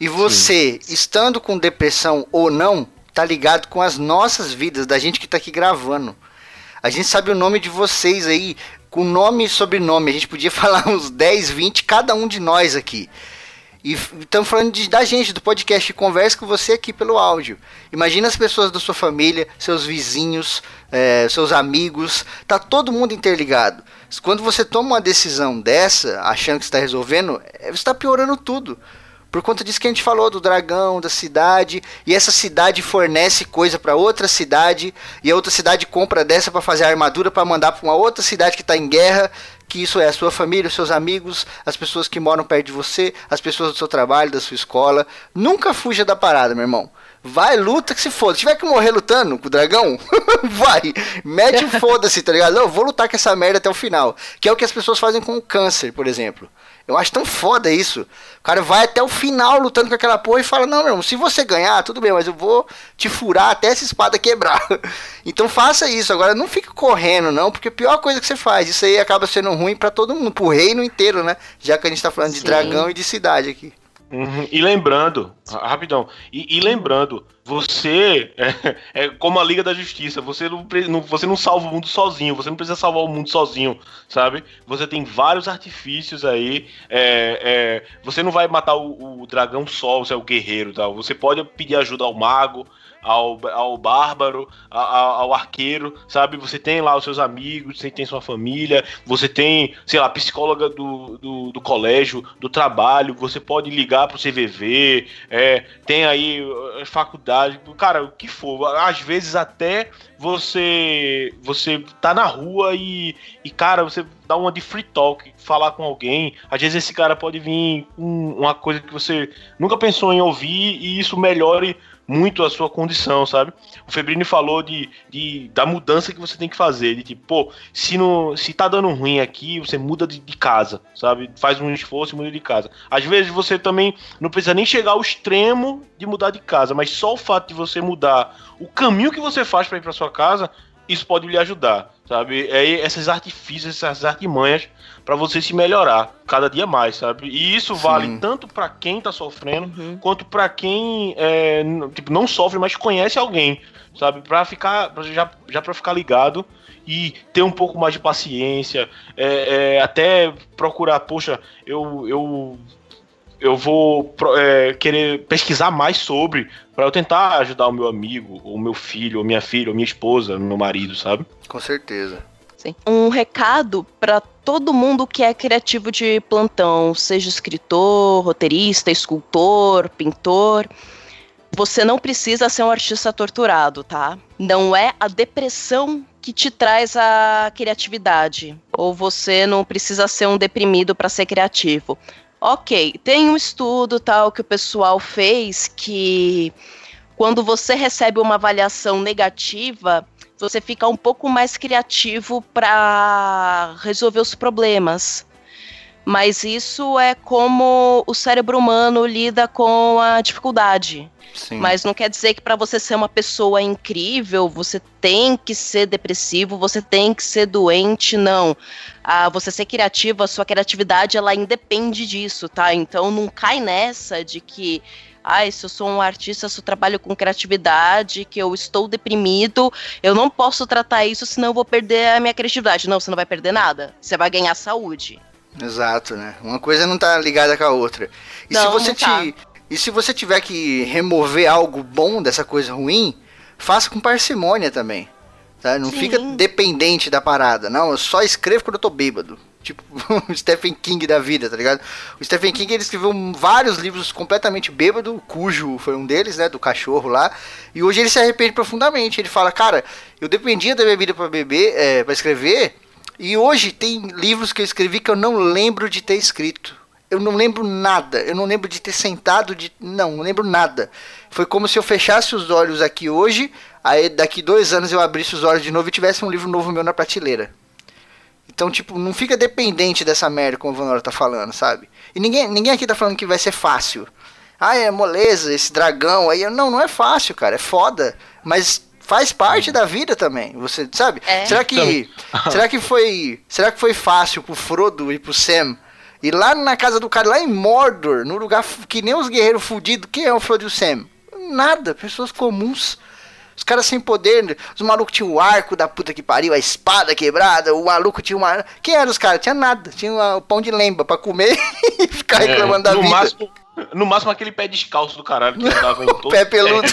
E você, Sim. estando com depressão ou não, tá ligado com as nossas vidas, da gente que tá aqui gravando. A gente sabe o nome de vocês aí, com nome e sobrenome. A gente podia falar uns 10, 20, cada um de nós aqui. E estamos falando de, da gente, do podcast, conversa com você aqui pelo áudio. Imagina as pessoas da sua família, seus vizinhos, é, seus amigos, tá todo mundo interligado. Quando você toma uma decisão dessa, achando que está resolvendo, é, você está piorando tudo. Por conta disso que a gente falou do dragão, da cidade, e essa cidade fornece coisa para outra cidade, e a outra cidade compra dessa para fazer armadura para mandar para uma outra cidade que está em guerra, que isso é a sua família, os seus amigos, as pessoas que moram perto de você, as pessoas do seu trabalho, da sua escola. Nunca fuja da parada, meu irmão. Vai, luta que se foda. Se tiver que morrer lutando com o dragão, vai. Mete o foda-se, tá ligado? Não, vou lutar com essa merda até o final. Que é o que as pessoas fazem com o câncer, por exemplo. Eu acho tão foda isso. O cara vai até o final lutando com aquela porra e fala: Não, meu irmão, se você ganhar, tudo bem, mas eu vou te furar até essa espada quebrar. então faça isso. Agora não fique correndo, não, porque a pior coisa que você faz, isso aí acaba sendo ruim para todo mundo, pro reino inteiro, né? Já que a gente tá falando Sim. de dragão e de cidade aqui. Uhum. E lembrando Rapidão. E, e lembrando, você é, é, como a Liga da Justiça, você não, não, você não salva o mundo sozinho, você não precisa salvar o mundo sozinho, sabe? Você tem vários artifícios aí. É, é, você não vai matar o, o dragão só, você é o guerreiro tal. Você pode pedir ajuda ao mago, ao, ao bárbaro, ao, ao, arqueiro, sabe? Você tem lá os seus amigos, você tem sua família, você tem, sei lá, psicóloga do, do, do colégio, do trabalho, você pode ligar pro CVV, é, tem aí eh, faculdade, cara, o que for. Às vezes até você você tá na rua e, e cara, você dá uma de free talk, falar com alguém. Às vezes esse cara pode vir com uma coisa que você nunca pensou em ouvir e isso melhore muito a sua condição, sabe? O Febrini falou de, de, da mudança que você tem que fazer, de tipo, pô, se, não, se tá dando ruim aqui, você muda de, de casa, sabe? Faz um esforço e muda de casa. Às vezes você também não precisa nem chegar ao extremo de mudar de casa, mas só o fato de você mudar o caminho que você faz para ir para sua casa, isso pode lhe ajudar, sabe? É esses artifícios, essas artimanhas para você se melhorar cada dia mais, sabe? E isso vale Sim. tanto para quem tá sofrendo, uhum. quanto para quem é, tipo, não sofre, mas conhece alguém, sabe? Para ficar, já, já para ficar ligado e ter um pouco mais de paciência, é, é, até procurar, poxa, eu, eu eu vou é, querer pesquisar mais sobre para eu tentar ajudar o meu amigo, ou meu filho, ou minha filha, ou minha esposa, meu marido, sabe? Com certeza. Sim. Um recado para todo mundo que é criativo de plantão, seja escritor, roteirista, escultor, pintor. Você não precisa ser um artista torturado, tá? Não é a depressão que te traz a criatividade. Ou você não precisa ser um deprimido para ser criativo. Ok, tem um estudo tal que o pessoal fez que quando você recebe uma avaliação negativa, você fica um pouco mais criativo para resolver os problemas. Mas isso é como o cérebro humano lida com a dificuldade. Sim. Mas não quer dizer que para você ser uma pessoa incrível, você tem que ser depressivo, você tem que ser doente, não. Ah, você ser criativo, a sua criatividade, ela independe disso, tá? Então não cai nessa de que ai, se eu sou um artista, se eu trabalho com criatividade, que eu estou deprimido, eu não posso tratar isso, senão eu vou perder a minha criatividade. Não, você não vai perder nada. Você vai ganhar saúde. Exato, né? Uma coisa não tá ligada com a outra. E não, se você te. Tá. E se você tiver que remover algo bom dessa coisa ruim, faça com parcimônia também. Tá? Não Sim. fica dependente da parada. Não, eu só escrevo quando eu tô bêbado. Tipo, o Stephen King da vida, tá ligado? O Stephen King ele escreveu vários livros completamente bêbado, cujo foi um deles, né? Do cachorro lá. E hoje ele se arrepende profundamente. Ele fala, cara, eu dependia da bebida para beber, é, para escrever. E hoje tem livros que eu escrevi que eu não lembro de ter escrito. Eu não lembro nada. Eu não lembro de ter sentado de. Não, não lembro nada. Foi como se eu fechasse os olhos aqui hoje, aí daqui dois anos eu abrisse os olhos de novo e tivesse um livro novo meu na prateleira. Então, tipo, não fica dependente dessa merda, como o Vanora tá falando, sabe? E ninguém, ninguém aqui tá falando que vai ser fácil. Ah, é moleza, esse dragão aí. Não, não é fácil, cara. É foda. Mas faz parte da vida também. Você sabe? É. Será que será que foi será que foi fácil pro Frodo e pro Sam ir lá na casa do cara lá em Mordor, no lugar que nem os guerreiros fudidos? Quem é o Frodo e o Sam? Nada, pessoas comuns. Os caras sem poder, os malucos tinham o arco da puta que pariu, a espada quebrada, o maluco tinha uma. Quem eram os caras? Tinha nada, tinha o pão de lembra pra comer e ficar é, reclamando da vida. Máximo, no máximo aquele pé descalço do caralho que andava em todo. pé peludo.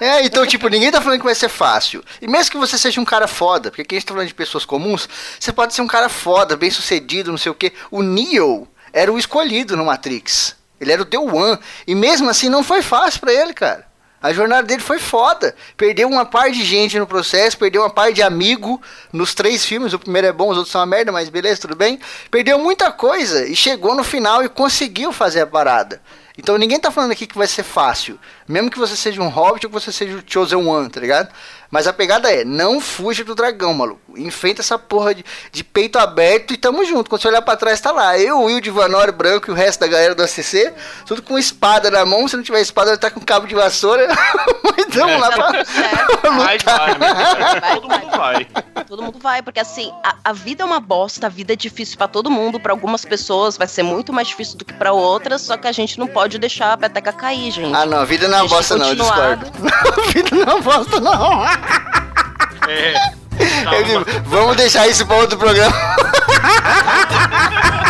É. é, então, tipo, ninguém tá falando que vai ser fácil. E mesmo que você seja um cara foda, porque aqui a gente tá falando de pessoas comuns, você pode ser um cara foda, bem sucedido, não sei o quê. O Neo era o escolhido no Matrix. Ele era o The One. E mesmo assim não foi fácil para ele, cara. A jornada dele foi foda. Perdeu uma par de gente no processo, perdeu uma par de amigo nos três filmes. O primeiro é bom, os outros são uma merda, mas beleza, tudo bem. Perdeu muita coisa e chegou no final e conseguiu fazer a parada. Então ninguém tá falando aqui que vai ser fácil. Mesmo que você seja um hobbit ou que você seja o Chosen One, tá ligado? Mas a pegada é, não fuja do dragão, maluco. Enfrenta essa porra de, de peito aberto e tamo junto. Quando você olhar pra trás, tá lá. Eu, o Will de Vanor branco e o resto da galera do ACC, tudo com espada na mão. Se não tiver espada, ele tá com cabo de vassoura. Mas vamos é, lá pra. Vai, vai, vai, todo mundo vai. Todo mundo vai, porque assim, a, a vida é uma bosta, a vida é difícil para todo mundo. Para algumas pessoas vai ser muito mais difícil do que para outras, só que a gente não pode deixar a peteca cair, gente. Ah, não, a vida não uma bosta, não, eu discordo. vida não é uma bosta, não. É. Eu digo, vamos deixar isso para outro programa.